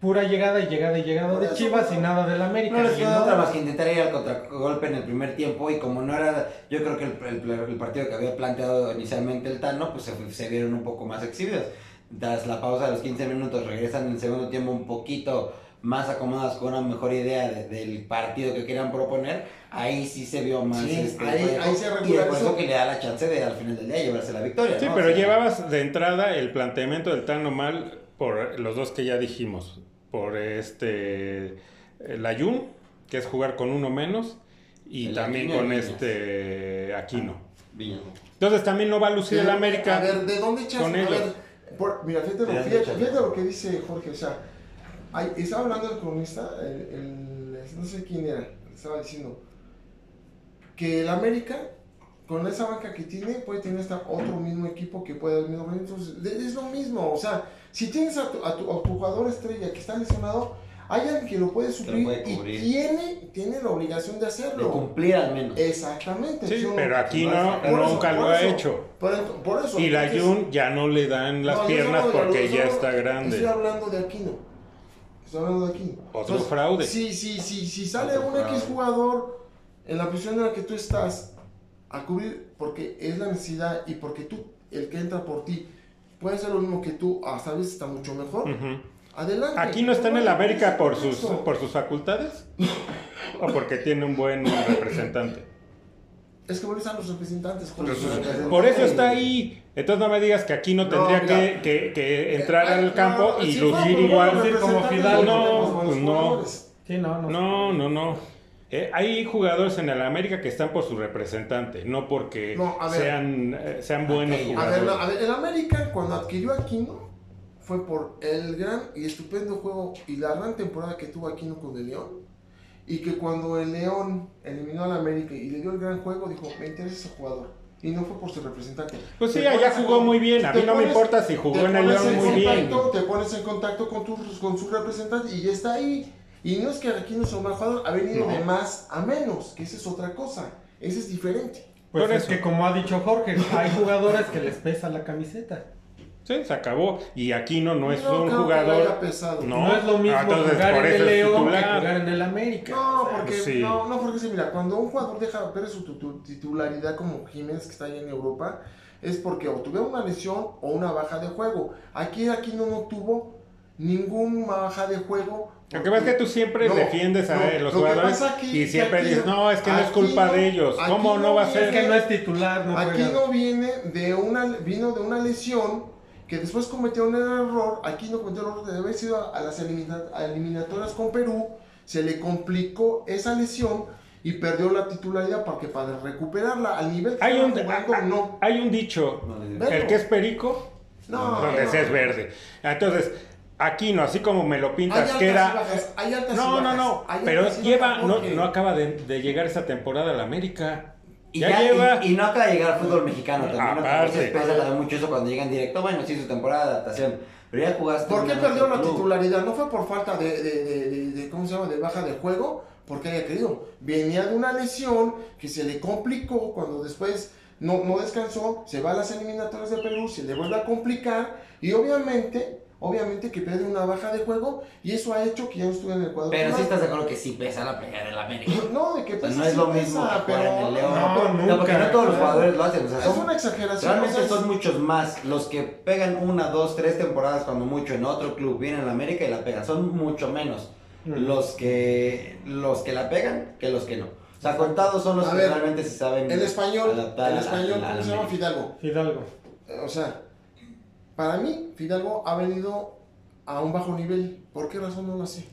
pura llegada y llegada y llegada Por de eso, Chivas y nada del América. No les quedó no- otra más que intentar ir al contragolpe en el primer tiempo y como no era, yo creo que el, el- el partido que había planteado inicialmente el Tano, pues se, se vieron un poco más exhibidos. Tras la pausa de los 15 minutos regresan en el segundo tiempo un poquito más acomodados con una mejor idea de- del partido que querían proponer, ahí sí se vio más Sí, este, ahí- juego, ahí se y eso que le da la chance de al final del día llevarse la victoria. Sí, ¿no? pero O sea, llevabas de entrada el planteamiento del Tano mal por los dos que ya dijimos. Por este. El Ayun, que es jugar con uno menos. Y El también Aquino con este Aquino. Viñas. Entonces también no va a lucir el América. A ver, ¿de dónde echas? con a ellos. ver, por- mira, fíjate lo, ¿De dónde fíjate, lo que dice Jorge. O sea, hay- estaba hablando el cronista, el, el- no sé quién era, estaba diciendo que el América, con esa banca que tiene, puede tener hasta otro mismo equipo que puede dar mismo. Entonces, de- es lo mismo. O sea, si tienes a tu, a tu, a tu jugador estrella que está lesionado, hay alguien que lo puede suplir puede y tiene, tiene la obligación de De hacerlo. cumplir al menos. Exactamente. Sí, pero aquí no, eso, nunca lo por ha eso, hecho. Por, ent- por eso. Y la entonces- Jun ya no le dan las no, piernas porque yo ya está Estoy grande. hablando de Aquino. Estoy hablando de Aquino. Otro fraude. Si, si, si, si sale Otro un fraude. X jugador en la posición en la que tú estás a cubrir porque es la necesidad y porque tú, el que entra por ti, puede hacer lo mismo que tú, hasta a veces está mucho mejor. Ujú. Adelante. ¿Aquí no está en el Bueno, América por eso. sus, por sus facultades? ¿O porque tiene un buen representante? Es que vuelves a los representantes. Jorge. Por eso está ahí. Entonces no me digas que aquí no No, tendría que, que- que entrar Eh, al no, campo y sí, lucir no, igual. los como tenemos No, pues no. Sí, no, no. No, no, no. Eh, hay jugadores en el América que están por su representante, no porque No, ver. sean, eh, sean buenos Ok, a A ver, jugadores. no, a ver, el América cuando adquirió a Aquino fue por el gran y estupendo juego y la gran temporada que tuvo Aquino con el León. Y que cuando el León eliminó al América y le dio el gran juego, dijo, me interesa ese jugador. Y no fue por su representante. Pues sí, allá jugó con- muy bien. A mí no me pones- importa si jugó en el León muy bien. contacto- Te pones en contacto con, tu, con su representante y ya está ahí. Y no es que Aquino sea un mal jugador, ha venido No. de más a menos, que esa es otra cosa. Ese es diferente. Pues Por es eso. que como ha dicho Jorge, hay jugadores que les pesa la camiseta. Sí, se acabó. Y Aquino no es No un le haya jugador. No. No, es lo mismo Ah, entonces, jugar en el es León que jugar en el América. No, O sea, porque, sí. no, no, porque sí, mira, cuando un jugador deja perder su titularidad como Jiménez que está allá en Europa, es porque o tuvieron una lesión o una baja de juego. Aquí, aquí no, no tuvo ninguna baja de juego. Lo que pasa es que tú siempre No, defiendes a no, los jugadores aquí- y siempre aquí dices, no- es que no es culpa no- de ellos. ¿Cómo no no va a viene- Es ser? que no es titular, no Aquí juega. no viene de una, vino de una lesión que después cometió un error. Aquí no cometió el error de haber sido a, a las elimina- a eliminatorias con Perú. Se le complicó esa lesión y perdió la titularidad porque para recuperarla al nivel que Hay un, jugando, no. hay un dicho, el que es perico, No, donde se es verde. Entonces, Aquino, así como me lo Hay pintas, altas que y era... bajas, hay altas No, no, bajas, no, hay pero lleva, no, no acaba de, de llegar esa temporada a la América. Y, ya, ya- lleva... y, y no acaba de llegar al fútbol mexicano también. ¿no? Aparte. veces pesa también mucho eso cuando llegan directo. Bueno, sí, su temporada de adaptación. Pero ya jugaste. ¿Por qué perdió la club. titularidad? No fue por falta de, de, de, de- de- ¿cómo se llama? De baja de juego, porque haya querido. Venía de una lesión que se le complicó cuando después no, no descansó, se va a las eliminatorias de Perú, se le vuelve a complicar y obviamente, obviamente que pierde una baja de juego y eso ha hecho que ya no estuviera en el cuadro. Pero sí estás de acuerdo que sí pesa la pelea del América. No, de que O sea, pesa, no es lo pesa, mismo que jugar en el León. No, No, nunca. porque no todos los jugadores lo hacen. O sea, Es son, una exageración. realmente son muchos más los que pegan una, dos, tres temporadas cuando mucho en otro club, vienen a la América y la pegan. Son mucho menos Mm. los que los que la pegan que los que no. O sea, contados son los A que ver, realmente se saben El español, el español, ¿cómo se llama? Fidalgo. Fidalgo. O sea, para mí, Fidalgo ha venido a un bajo nivel. ¿Por qué razón no lo sé?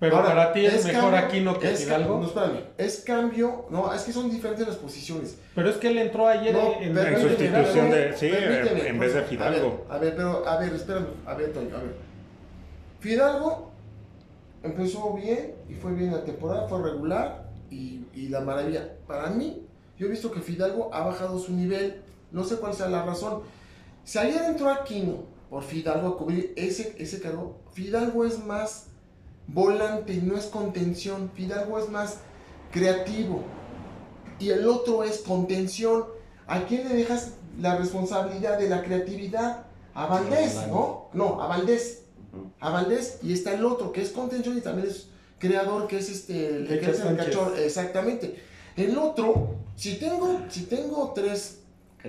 Pero Ahora, para ti es, mejor cambio- Aquino que es Fidalgo. No, espérame. Es cambio. No, es que son diferentes las posiciones. Pero es que él entró ayer No, en, En sustitución de- sí, en vez de Fidalgo. A ver, a ver, pero, a ver, espérame. A ver, Toño, a ver. Fidalgo empezó bien y fue bien la temporada, fue regular y, y la maravilla. Para mí, yo he visto que Fidalgo ha bajado su nivel. No sé cuál sea la razón. Si ayer entró Aquino por Fidalgo a cubrir ese, ese cargo, Fidalgo es más volante, no es contención. Fidalgo es más creativo. Y el otro es contención. ¿A quién le dejas la responsabilidad de la creatividad? A Valdés, ¿no? No, a Valdés. A Valdés. Y está el otro, que es contención y también es creador, que es este, el que Richard es el Sánchez. cachorro. Exactamente. El otro, si tengo, si tengo tres,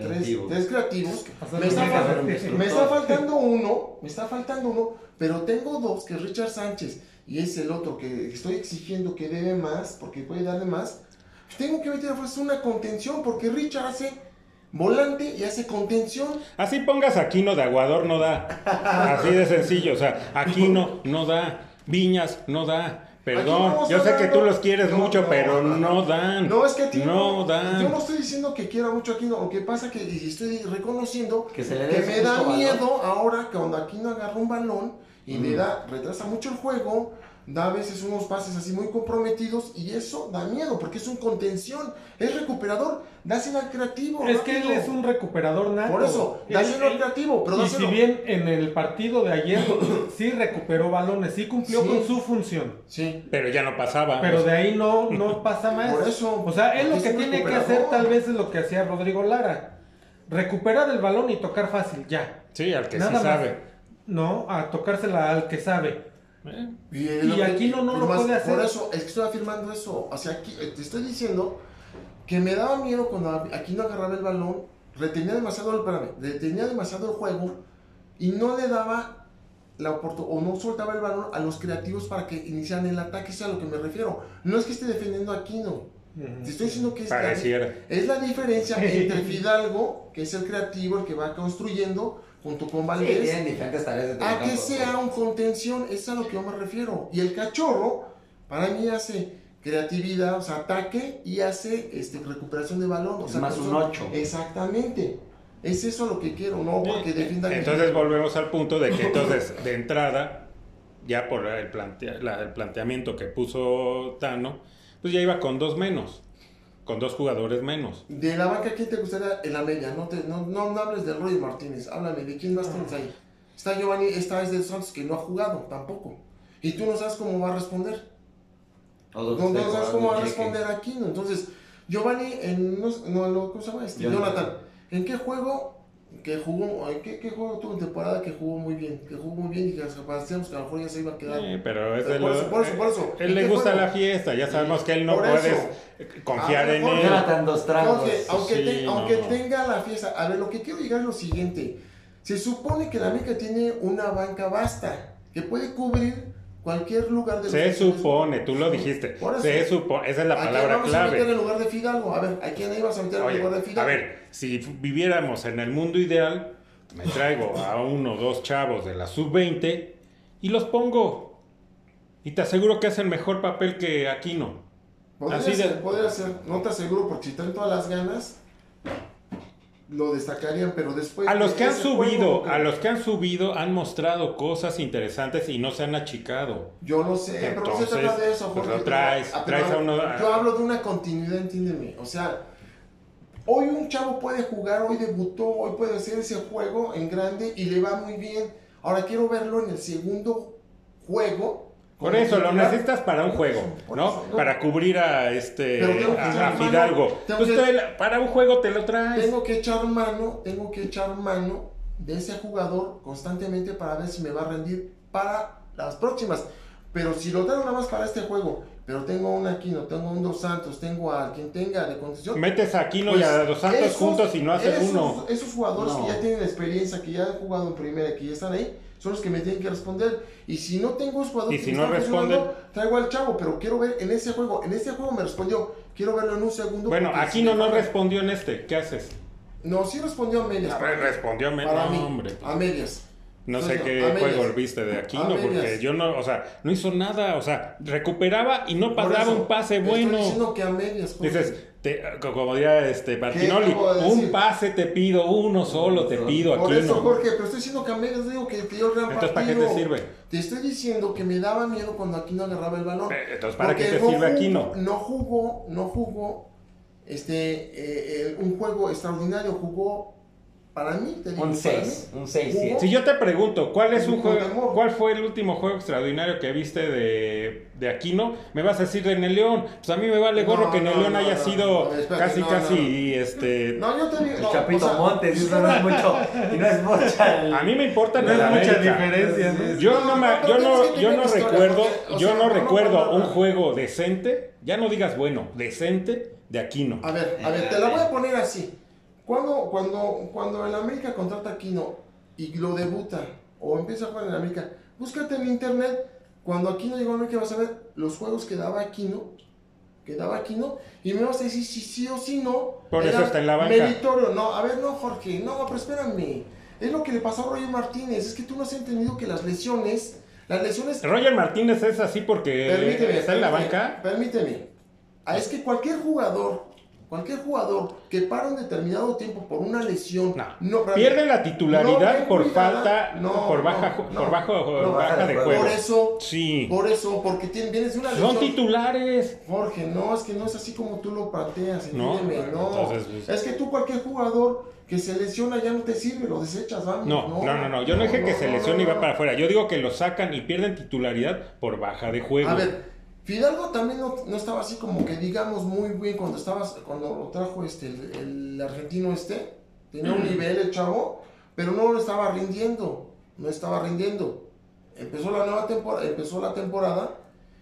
tres, Creativo. tres creativos, me está, tiene que fal- haber un me está faltando uno, me está faltando uno, pero tengo dos, que es Richard Sánchez y es el otro que estoy exigiendo que debe más, porque puede darle más. Tengo que meter a fuerza una contención, porque Richard hace volante y hace contención. Así pongas Aquino de Aguador, no da. Así de sencillo. O sea, Aquino no da. Viñas no da. Perdón, yo sé que tú los quieres No, mucho, no, pero no, no dan. No, es que a ti no Yo dan. no estoy diciendo que quiera mucho a Aquino, lo que pasa que estoy reconociendo Que se le que me da valor. miedo ahora que cuando Aquino agarra un balón y le Mm. da, retrasa mucho el juego, da a veces unos pases así muy comprometidos y eso da miedo porque es un contención, es recuperador, dáselo al creativo. Es que él es un recuperador nato. Por eso, dáselo al creativo, pero y si bien en el partido de ayer sí recuperó balones, sí cumplió Sí. con su función, Sí, Pero ya no pasaba. pero de ahí no, no pasa más. por eso. O sea, él lo que tiene que hacer tal vez es lo que hacía Rodrigo Lara. Recuperar el balón y tocar fácil, ya. Sí, al que Nada sí más. sabe. No, a tocársela al que sabe. ¿Eh? Y, es Y lo que- Aquino no lo más, puede hacer. Por eso, es que estoy afirmando eso. O sea, aquí, eh, te estoy diciendo que me daba miedo cuando Aquino agarraba el balón, retenía demasiado, el- espérame, retenía demasiado el juego y no le daba la oportunidad, o no soltaba el balón a los creativos para que iniciaran el ataque, eso es a lo que me refiero. No es que esté defendiendo a Aquino, te estoy diciendo que es la, es la diferencia entre Fidalgo, que es el creativo, el que va construyendo, junto con Sí, Valdés. tienen diferentes tareas de A que sea un contención, es a lo que yo me refiero. Y el cachorro, para mí hace creatividad, o sea, ataque y hace este, recuperación de balón. O Es sea, más un ocho. Exactamente. Es eso lo que quiero, no porque defienda mi- Entonces volvemos al punto de que entonces de entrada, ya por el, plantea- la- el planteamiento que puso Tano, pues ya iba con dos menos, con dos jugadores menos. De la banca, ¿quién te gustaría en la media? No, te, no, no, no hables de Roy Martínez, háblame de quién más tienes ahí. Está Giovanni, esta es de Santos que no ha jugado tampoco. Y tú no sabes cómo va a responder. No, no sabes cómo va a responder aquí. Entonces, Giovanni, en, no, no, no, ¿cómo se llama? Este. Jonathan. ¿En qué juego que jugó, en qué, qué juego tuvo en temporada que jugó muy bien? Que jugó muy bien y que parecíamos que a lo mejor ya se iba a quedar. Eh, pero es por lo- eso, por eso, por eso. Él ¿En le gusta juego? la fiesta, ya sabemos que él no puede eso. confiar A ver, en él. Dos. Jorge, aunque, Sí, te- no. aunque tenga la fiesta, a ver, lo que quiero llegar es lo siguiente. Se supone que la América tiene una banca vasta que puede cubrir cualquier lugar de Se supone, tú lo dijiste. Se supone, esa es la ¿A quién palabra vamos a meter clave. en lugar de Fidalgo? A ver, ¿a quién ibas a meter en Oye, lugar de Fidalgo? a ver, si viviéramos en el mundo ideal, me traigo a uno o dos chavos de la sub-20 y los pongo. Y te aseguro que hacen mejor papel que Aquino. Podría Así de- ser, podría ser, no te aseguro, porque si traen todas las ganas, lo destacarían, pero después... A los que han subido, juego, a los que han subido han mostrado cosas interesantes y no se han achicado. Yo lo sé, pero no se Entonces, trata de eso, pues Jorge. lo traes, pero- traes a uno- Yo hablo de una continuidad, entiéndeme. O sea, hoy un chavo puede jugar, hoy debutó, hoy puede hacer ese juego en grande y le va muy bien. Ahora quiero verlo en el segundo juego. Por eso lo necesitas para un juego, ¿no? Para cubrir a este tengo a, Fidalgo. tengo Pues el- para un juego te lo traes. Tengo que echar mano, tengo que echar mano de ese jugador constantemente para ver si me va a rendir para las próximas. Pero si lo traigo nada más para este juego, pero tengo un Aquino, tengo un Dos Santos, tengo a quien tenga de condición. Metes a Aquino pues, y a Dos Santos esos- juntos y no haces uno. Esos jugadores No. que ya tienen experiencia, que ya han jugado en primera, que ya están ahí, son los que me tienen que responder. Y si no tengo Y que si no funcionando, traigo al chavo, pero quiero ver en ese juego. En ese juego me respondió, quiero verlo en un segundo. Bueno, me no respondió en este. ¿Qué haces? No, sí respondió a medias. Respondió a me- Para no, mí, hombre. a medias. No sé qué a medias. juego viste de Aquino, medias. porque yo no, o sea, no hizo nada, o sea, recuperaba y no pasaba un pase bueno. Estoy diciendo que a medias. Dices, te- como diría este Martinoli, un pase te pido, uno solo te pido, Por Aquino. eso, Jorge, pero estoy diciendo que a medias digo que te dio el gran Entonces, ¿para qué partido. te sirve? Te estoy diciendo que me daba miedo cuando Aquino agarraba el balón. Eh, entonces, ¿para qué te no sirve Aquino? No jugó, no jugó este, eh, eh, un juego extraordinario, jugó para mí, te digo, Un para 6, mí, un 6, jugó- 7. Si yo te pregunto, ¿cuál es un juego, cuál fue el último juego extraordinario que viste de, de Aquino? Me vas a decir en el León. Pues a mí me vale gorro No, que en el no, León no, haya no, sido no, espérate, casi, no, casi, este... No, yo te digo. El no, Chapito o sea, Montes, eso no es mucho. Y no es mucha. el- A mí me importa No es mucha América. diferencia, ¿no? Yo no, me- yo no, yo no recuerdo, yo sea, no recuerdo un juego decente, ya no digas bueno, decente de Aquino. A ver, a ver, te la voy a poner así. Cuando, cuando, cuando el América contrata a Aquino y lo debuta o empieza a jugar en el América, búscate en internet. Cuando Aquino llegó a América vas a ver los juegos que daba Aquino, que daba Aquino, y me vas a decir si sí o si no. Por eso está en la banca. Meritorio, no, a ver, no, Jorge, no, pero espérame. Es lo que le pasó a Roger Martínez, es que tú no has entendido que las lesiones, las lesiones Roger Martínez es así porque Permíteme, está en la banca. Permíteme. Ah, es que cualquier jugador, cualquier jugador que para un determinado tiempo por una lesión, No. Pierde la titularidad por falta, no, por baja, por bajo, baja de juego. Por eso, Sí. por eso, porque tien- vienes de una Son lesión. titulares. Jorge, no, es que no es así como tú lo planteas, No, entiéndeme, no. entonces, pues- Es que tú cualquier jugador que se lesiona ya no te sirve, lo desechas, vamos. No, no, no, no. Yo no dije que se lesione y va para afuera. Yo digo que lo sacan y pierden titularidad por baja de juego. A ver, Fidalgo también no, no estaba así como que digamos muy bien cuando estabas, cuando lo trajo este, el, el argentino este, tenía un nivel el chavo, pero no lo estaba rindiendo, no estaba rindiendo. Empezó la nueva temporada, empezó la temporada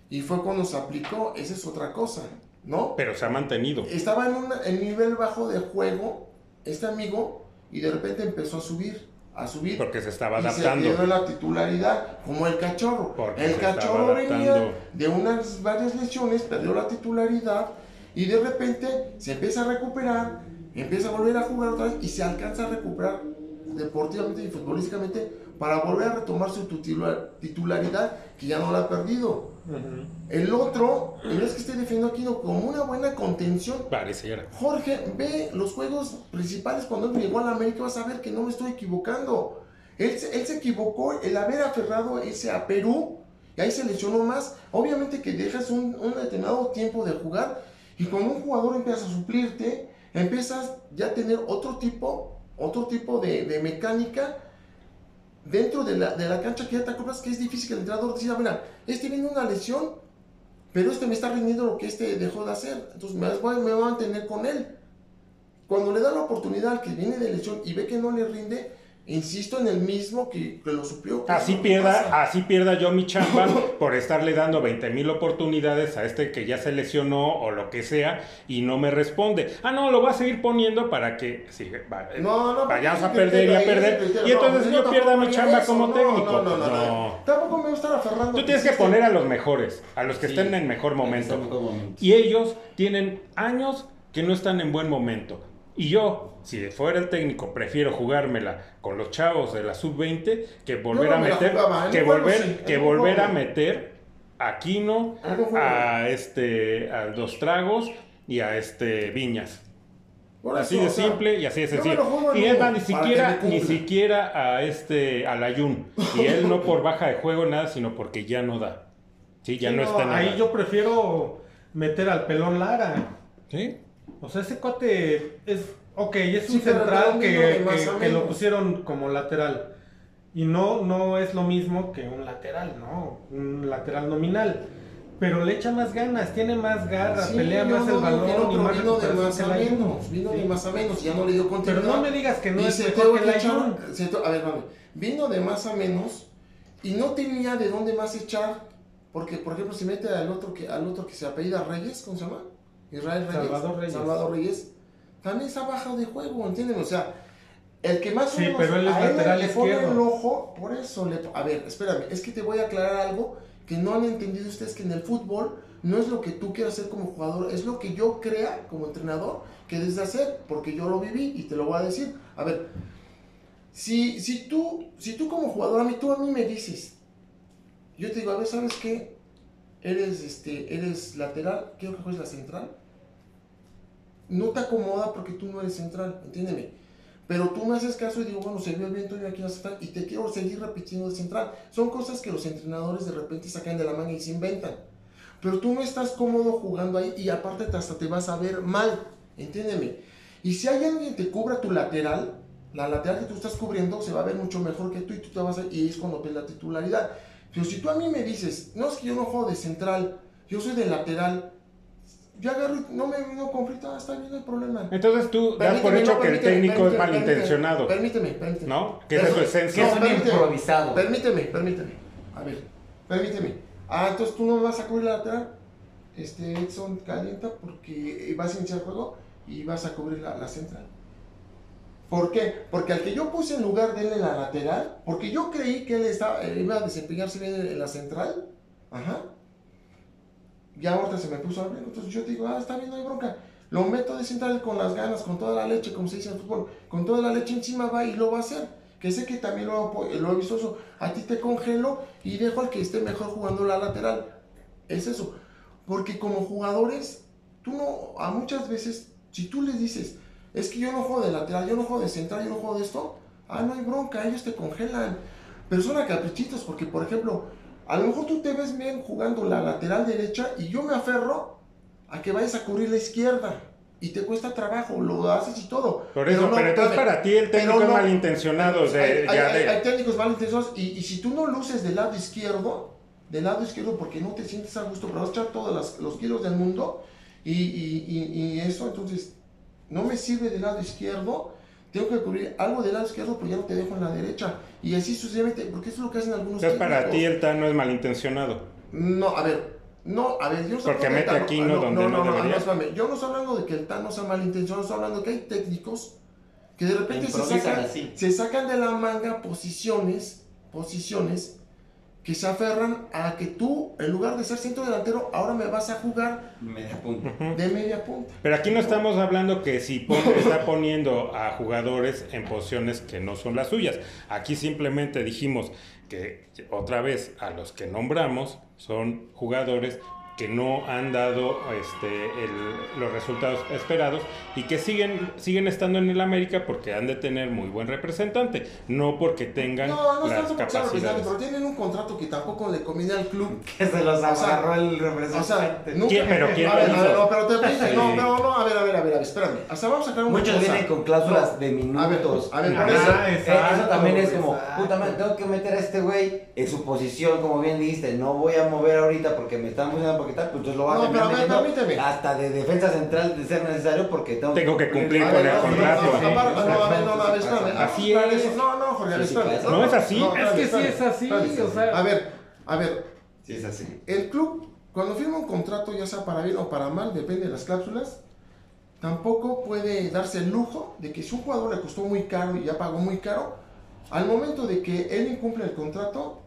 y fue cuando se aplicó, esa es otra cosa, ¿no? Pero se ha mantenido. Estaba en un nivel bajo de juego este amigo y de repente empezó a subir, a subir. Porque se estaba Y se quedó la titularidad, como el cachorro. Porque el cachorro venía de unas varias lesiones, perdió la titularidad y de repente se empieza a recuperar, empieza a volver a jugar otra vez y se alcanza a recuperar deportivamente y futbolísticamente para volver a retomar su titular- titularidad que ya no la ha perdido. El otro, y no es que esté defendiendo aquí como una buena contención, Pareciera. Jorge, ve los juegos principales cuando él llegó a la América, vas a ver que no me estoy equivocando. Él, se- él se equivocó el haber aferrado ese a Perú y ahí se lesionó más. Obviamente que dejas un, un determinado tiempo de jugar y cuando un jugador empieza a suplirte, empiezas ya a tener otro tipo, otro tipo de, de mecánica dentro de la, de la cancha que ya te acuerdas que es difícil que el entrenador decida, mira, este viene una lesión, pero este me está rindiendo lo que este dejó de hacer, entonces me voy, me voy a mantener con él. Cuando le da la oportunidad al que viene de lesión y ve que no le rinde, insisto en el mismo que, que lo suplió. que Así pierda, así pierda yo mi chamba por estarle dando 20 mil oportunidades a este que ya se lesionó o lo que sea y no me responde. Ah, no, lo voy a seguir poniendo para que sí, va- No, no, vayamos porque a perder y a perder. Y entonces no, yo pierda mi chamba eso, como técnico. No. Tampoco me voy a estar aferrando. Tú tienes que existe- poner a los mejores, a los que Sí. estén. En mejor momento. Y ellos tienen años que no están en buen momento. Y yo, si fuera el técnico, prefiero jugármela con los chavos de la sub-20 que volver no a me meter, jugaba, en que volver, sí, que volver a meter a un juego. a este, a Dos Tragos y a este Viñas. Por así eso, de o sea, simple y así de sencillo. Y es más, ni siquiera, ni siquiera a este, al Ayun. Y él no por baja de juego, nada, sino porque ya no da. Sí, ya Sí, no, está en ahí yo prefiero meter al pelón Lara. ¿Sí? O sea, ese cuate es. Ok, es un pero central que, de que- lo pusieron como lateral. Y no, no es lo mismo que un lateral, ¿no? Un lateral nominal. Pero le echa más ganas, tiene más garra, Sí, pelea más no el balón y pero más vino de más a menos, vino de Sí. más a menos, ya no le dio Pero continuidad. no me digas que no Y es se mejor que echar- se a ver, mami, vino de más a menos y no tenía de dónde más echar, porque por ejemplo si mete al otro que al otro que se apellida Reyes, ¿cómo se llama? Israel Reyes. Salvador Reyes. Salvador Reyes. También está bajado de juego, ¿entienden? O sea, el que más o Sí, pero él es a lateral le pone izquierdo. el ojo, por eso le a ver, espérame, es que te voy a aclarar algo que no han entendido ustedes que en el fútbol no es lo que tú quieras hacer como jugador, es lo que yo crea como entrenador que debes de hacer, porque yo lo viví y te lo voy a decir. A ver, si, si, tú, si tú como jugador, a mí, tú a mí me dices, yo te digo, a ver, ¿sabes qué? Eres, este, eres lateral, quiero que juegues la central. No te acomoda porque tú no eres central, entiéndeme. Pero tú me haces caso y digo, bueno, se vio bien, estoy aquí en la central y te quiero seguir repitiendo de central. Son cosas que los entrenadores de repente sacan de la manga y se inventan. Pero tú no estás cómodo jugando ahí y aparte te- hasta te vas a ver mal, entiéndeme. Y si hay alguien que te cubra tu lateral, La lateral que tú estás cubriendo se va a ver mucho mejor que tú y tú te vas a, y es cuando ves la titularidad. Pero si tú a mí me dices, no es que yo no juego de central, yo soy de lateral, yo agarro y no me no conflicto, ah, está bien, no hay problema. Entonces tú das por hecho no, que el técnico es malintencionado, Permíteme, permíteme. ¿no? Que esa es su esencia. Que es improvisado. Permíteme, permíteme. A ver, permíteme. Ah, entonces tú no me vas a cubrir la lateral. Este Edson calienta porque vas a iniciar el juego y vas a cubrir la, la central. ¿Por qué? Porque al que yo puse en lugar de él en la lateral, porque yo creí que él estaba, eh, iba a desempeñarse bien en, en la central, ajá. Ya ahorita se me puso a ver, entonces yo digo, ah, está bien, no hay bronca. Lo meto de central con las ganas, con toda la leche, como se dice en fútbol, con toda la leche encima va y lo va a hacer. Que sé que también lo, lo he visto eso. A ti te congelo y dejo al que esté mejor jugando la lateral. Es eso. Porque como jugadores, tú no, a muchas veces, si tú les dices, es que yo no juego de lateral, yo no juego de central, yo no juego de esto, ah, no hay bronca, ellos te congelan. Pero son a caprichitos, porque por ejemplo, a lo mejor tú te ves bien jugando la lateral derecha y yo me aferro a que vayas a cubrir la izquierda. Y te cuesta trabajo, lo haces y todo. Por eso, pero, no, entonces espérame. para ti el técnico Pero es no. malintencionado. de- Hay, hay- hay- técnicos malintencionados y, y si tú no luces del lado izquierdo, del lado izquierdo porque no te sientes a gusto, pero vas a echar todos las- los kilos del mundo y, y- y- y eso, entonces no me sirve del lado izquierdo, tengo que cubrir algo del lado izquierdo, pero ya no te dejo en la derecha. Y así sucesivamente, porque eso es lo que hacen algunos Entonces para ti el Tano es malintencionado. No, a ver, no, a ver, yo no Porque mete aquí, ¿no? Donde no debería. espérame, yo no estoy hablando de que el Tano sea malintencionado, estoy hablando que hay técnicos que de repente se sacan, se sacan de la manga posiciones, posiciones que se aferran a que tú, en lugar de ser centro delantero, ahora me vas a jugar Media punta. de media punta. Pero aquí no estamos hablando que si pon- está poniendo a jugadores en posiciones que no son las suyas. Aquí simplemente dijimos que otra vez a los que nombramos son jugadores que no han dado este, el- los resultados esperados y que siguen, siguen estando en el América porque han de tener muy buen representante, no porque tengan No, no las representante, capacidades. pero tienen un contrato que tampoco le conviene al club. Que se los O sea, agarró el O sea, representante. nunca... ¿Quién- pero quién a ver, lo a ver, hizo? no, pero te dije, Sí. no, no, no, a ver, a ver, a ver, a ver, espérame. Hasta vamos a sacar una Muchos cosa. vienen con cláusulas No. de A ver, minutos. a ver, por eso, eso- eh, exacto, eso también es como, exacto. puta madre, tengo que meter a este güey en su posición, como bien dijiste, no voy a mover ahorita porque me están funcionando porque tal, pues entonces lo voy a No, a metiendo permíteme. hasta de defensa central de ser necesario porque tengo, Tengo que cumplir A con el no, contrato. Así es. No, no, Jorge. No es así. Es que sí es así, A ver, a ver, Sí, es así. el club, cuando firma un contrato, ya sea para bien o para mal, depende de las cláusulas, tampoco puede darse el lujo de que si un jugador le costó muy caro y ya pagó muy caro, al momento de que él incumple el contrato,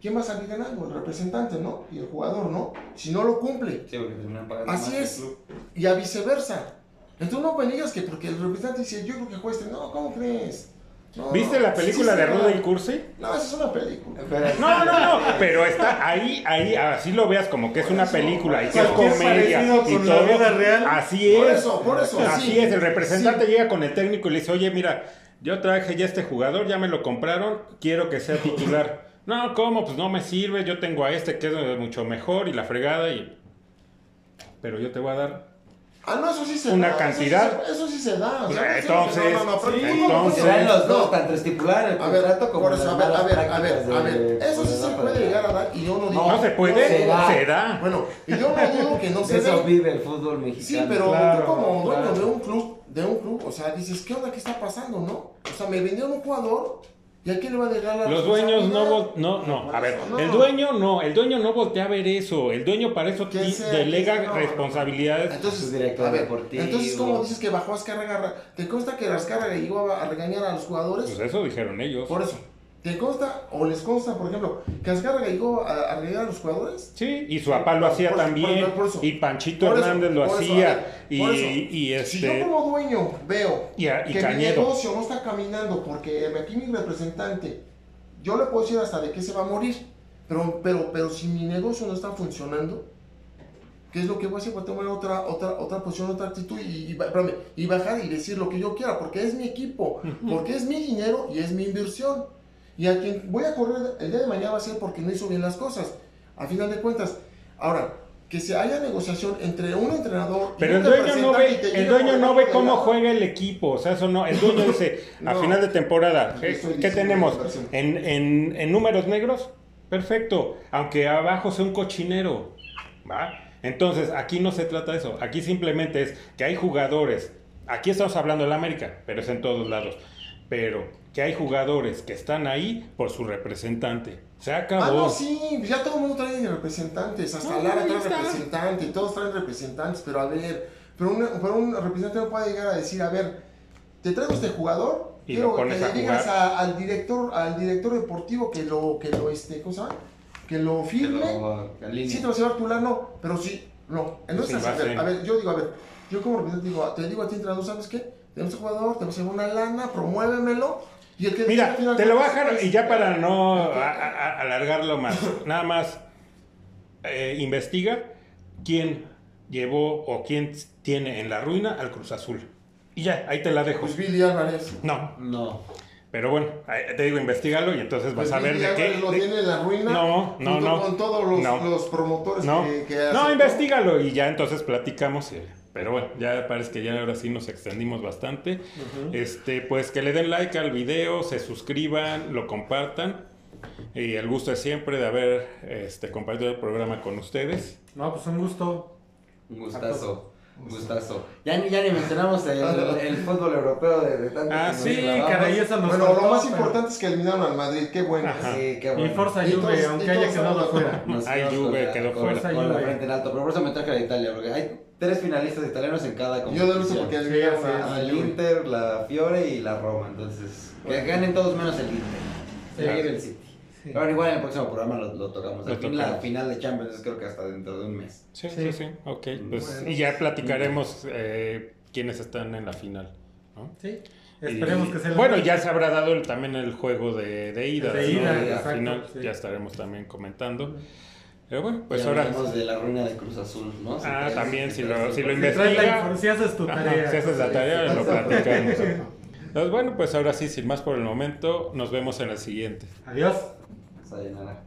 ¿quién va a salir ganando? El representante, ¿no? Y el jugador, ¿no? Si no lo cumple. Sí, porque terminan pagando Así más es. club. Y a viceversa. Entonces no me digas que porque el representante dice, yo creo que juez, no, ¿cómo crees? No, ¿Viste no, la película sí, de sí, Rudy no. y Cursi? No, esa es una película. Pero- No, no, no, pero está ahí, ahí, así lo veas como que es una película y que es comedia y con la todo. vida real. Así Por es. eso, por eso, Así sí. es, el representante Sí. llega con el técnico y le dice, oye, mira, yo traje ya este jugador, ya me lo compraron, quiero que sea titular. No, ¿cómo? Pues no me sirve, yo tengo a este que es mucho mejor y la fregada y... Pero yo te voy a dar... Ah, no, eso sí se Una da. cantidad. Eso sí se, eso sí se da. o sea, Pues, eso no, entonces, no, no, no, pero sí, entonces- Se dan los dos, No. tanto estipular el A ver, contrato como por eso, a ver, a ver, a ver, a ver, eso sí se puede llegar a dar y yo no digo. ¿No se puede? se da. Se da. Bueno, y yo no digo que no se eso dé. vive el fútbol mexicano. Sí, pero Claro, tú como dueño claro. de un club, de un club, o sea, dices, ¿qué onda? ¿Qué está pasando, no? O sea, me vendieron un jugador y a quién le va a llegar la Los dueños no, no, no, a ver, No. el dueño no, el dueño no voltea a ver eso, el dueño para eso sea, delega no, responsabilidades. Entonces, director a ver, deportivo. entonces, ¿cómo dices que bajó Azcárraga? ¿Te consta que Azcárraga llegó a regañar a los jugadores? Pues eso dijeron ellos. Por eso, ¿te consta o les consta, por ejemplo, que Azcárraga llegó a, a regañar a los jugadores? Sí, y su papá lo hacía Por- por- también, por eso. y Panchito Por eso, Hernández lo por eso, hacía, ver, y, por eso. y Si yo este, como dueño veo y, a- y que mi Cañedo. negocio no está caminando porque aquí mi representante, yo le puedo decir hasta de qué se va a morir, pero, pero, pero si mi negocio no está funcionando, ¿qué es lo que voy a hacer? Voy a tomar otra, otra, otra posición, otra actitud y, y, espérame, y bajar y decir lo que yo quiera, porque es mi equipo, porque es mi dinero y es mi inversión. Y a quien voy a correr el día de mañana va a ser porque no hizo bien las cosas, a final de cuentas. Ahora, que se haya negociación entre un entrenador y Pero un el dueño no ve, y el dueño no ve cómo juega el equipo, o sea, eso no, el dueño dice, a final de temporada, ¿qué, tenemos? ¿En, en, en números negros? Perfecto, aunque abajo sea un cochinero, ¿va? Entonces, aquí no se trata de eso, aquí simplemente es que hay jugadores, aquí estamos hablando del América, pero es en todos lados, pero que hay jugadores que están ahí por su representante. Se acabó. Ah, no, sí, ya todo el mundo trae representantes, hasta No, Lara trae está. representante, y todos traen representantes, pero a ver, pero un, pero un representante no puede llegar a decir, a ver, te traigo este jugador, Y quiero lo pones que le digas a- al director, al director deportivo que lo, que lo, este, ¿cómo se llama? Que lo Que firme, lo alinee. sí te vas a llevar tu lano, pero sí, no, entonces, Sin a ver, base. a ver, yo digo, a ver, yo como representante digo, te digo a ti, entrenador, ¿sabes qué? Tenemos este jugador, tenemos una lana, promuévemelo, y el que Mira, te lo es- y ya para no a- a- a- alargarlo más, nada más eh, investiga quién llevó o quién tiene en la ruina al Cruz Azul. Y ya, ahí te la dejo. Pues Billy Álvarez. No, No. pero bueno, te digo, investigalo y entonces vas Pues a ver Billy de qué. Lo de- tiene en la ruina. No, no, junto no. Con todos los, No. los promotores No, que, que no, investigalo y ya entonces platicamos. eh, Pero bueno, ya parece que ya ahora sí nos extendimos bastante. Este, pues que le den like al video, se suscriban, lo compartan. Y el gusto es siempre de haber este, compartido el programa con ustedes. No, pues un gusto. Un gustazo. Un gustazo. Ya ni, ya ni mencionamos el, el fútbol europeo de, de tanto Ah, sí, caray, eso nos Bueno, faltó, lo más pero- importante es que eliminaron al Madrid. Qué bueno. Ajá. Sí, qué bueno. Y Forza Juve, todos- aunque haya quedado. Nos Ay, Juve con la- quedó con- fuera. Con la Juve. frente en alto. Pero por eso me traje a la Italia, porque hay tres finalistas italianos en cada Yo competición. de gusto porque Sí, eliminaron así a- es. a El. Inter, la Fiore y la Roma. Entonces, que ganen todos menos el Inter. Sí. El City. Pero bueno, igual en el próximo programa lo, lo tocamos. Lo Al fin, la final de Champions es creo que hasta dentro de un mes. Sí, Sí. sí, sí. Ok, pues, Bueno. y ya platicaremos eh, quiénes están en la final. ¿no? Sí. Esperemos Y- que se les Bueno, ya se habrá dado el- también el juego de, de ida. De ¿no? ida, Y al exacto, final sí. ya estaremos también comentando. Pero bueno, pues Ya ahora. de la ruina de Cruz Azul, ¿no? Si Ah, traes- también, si lo- si lo Si traes la investiga. info- si haces tu Ajá, tarea. si haces la tarea, lo platicamos. Entonces, bueno, pues ahora sí, sin más por el momento, nos vemos en el siguiente. Adiós. Sayonara.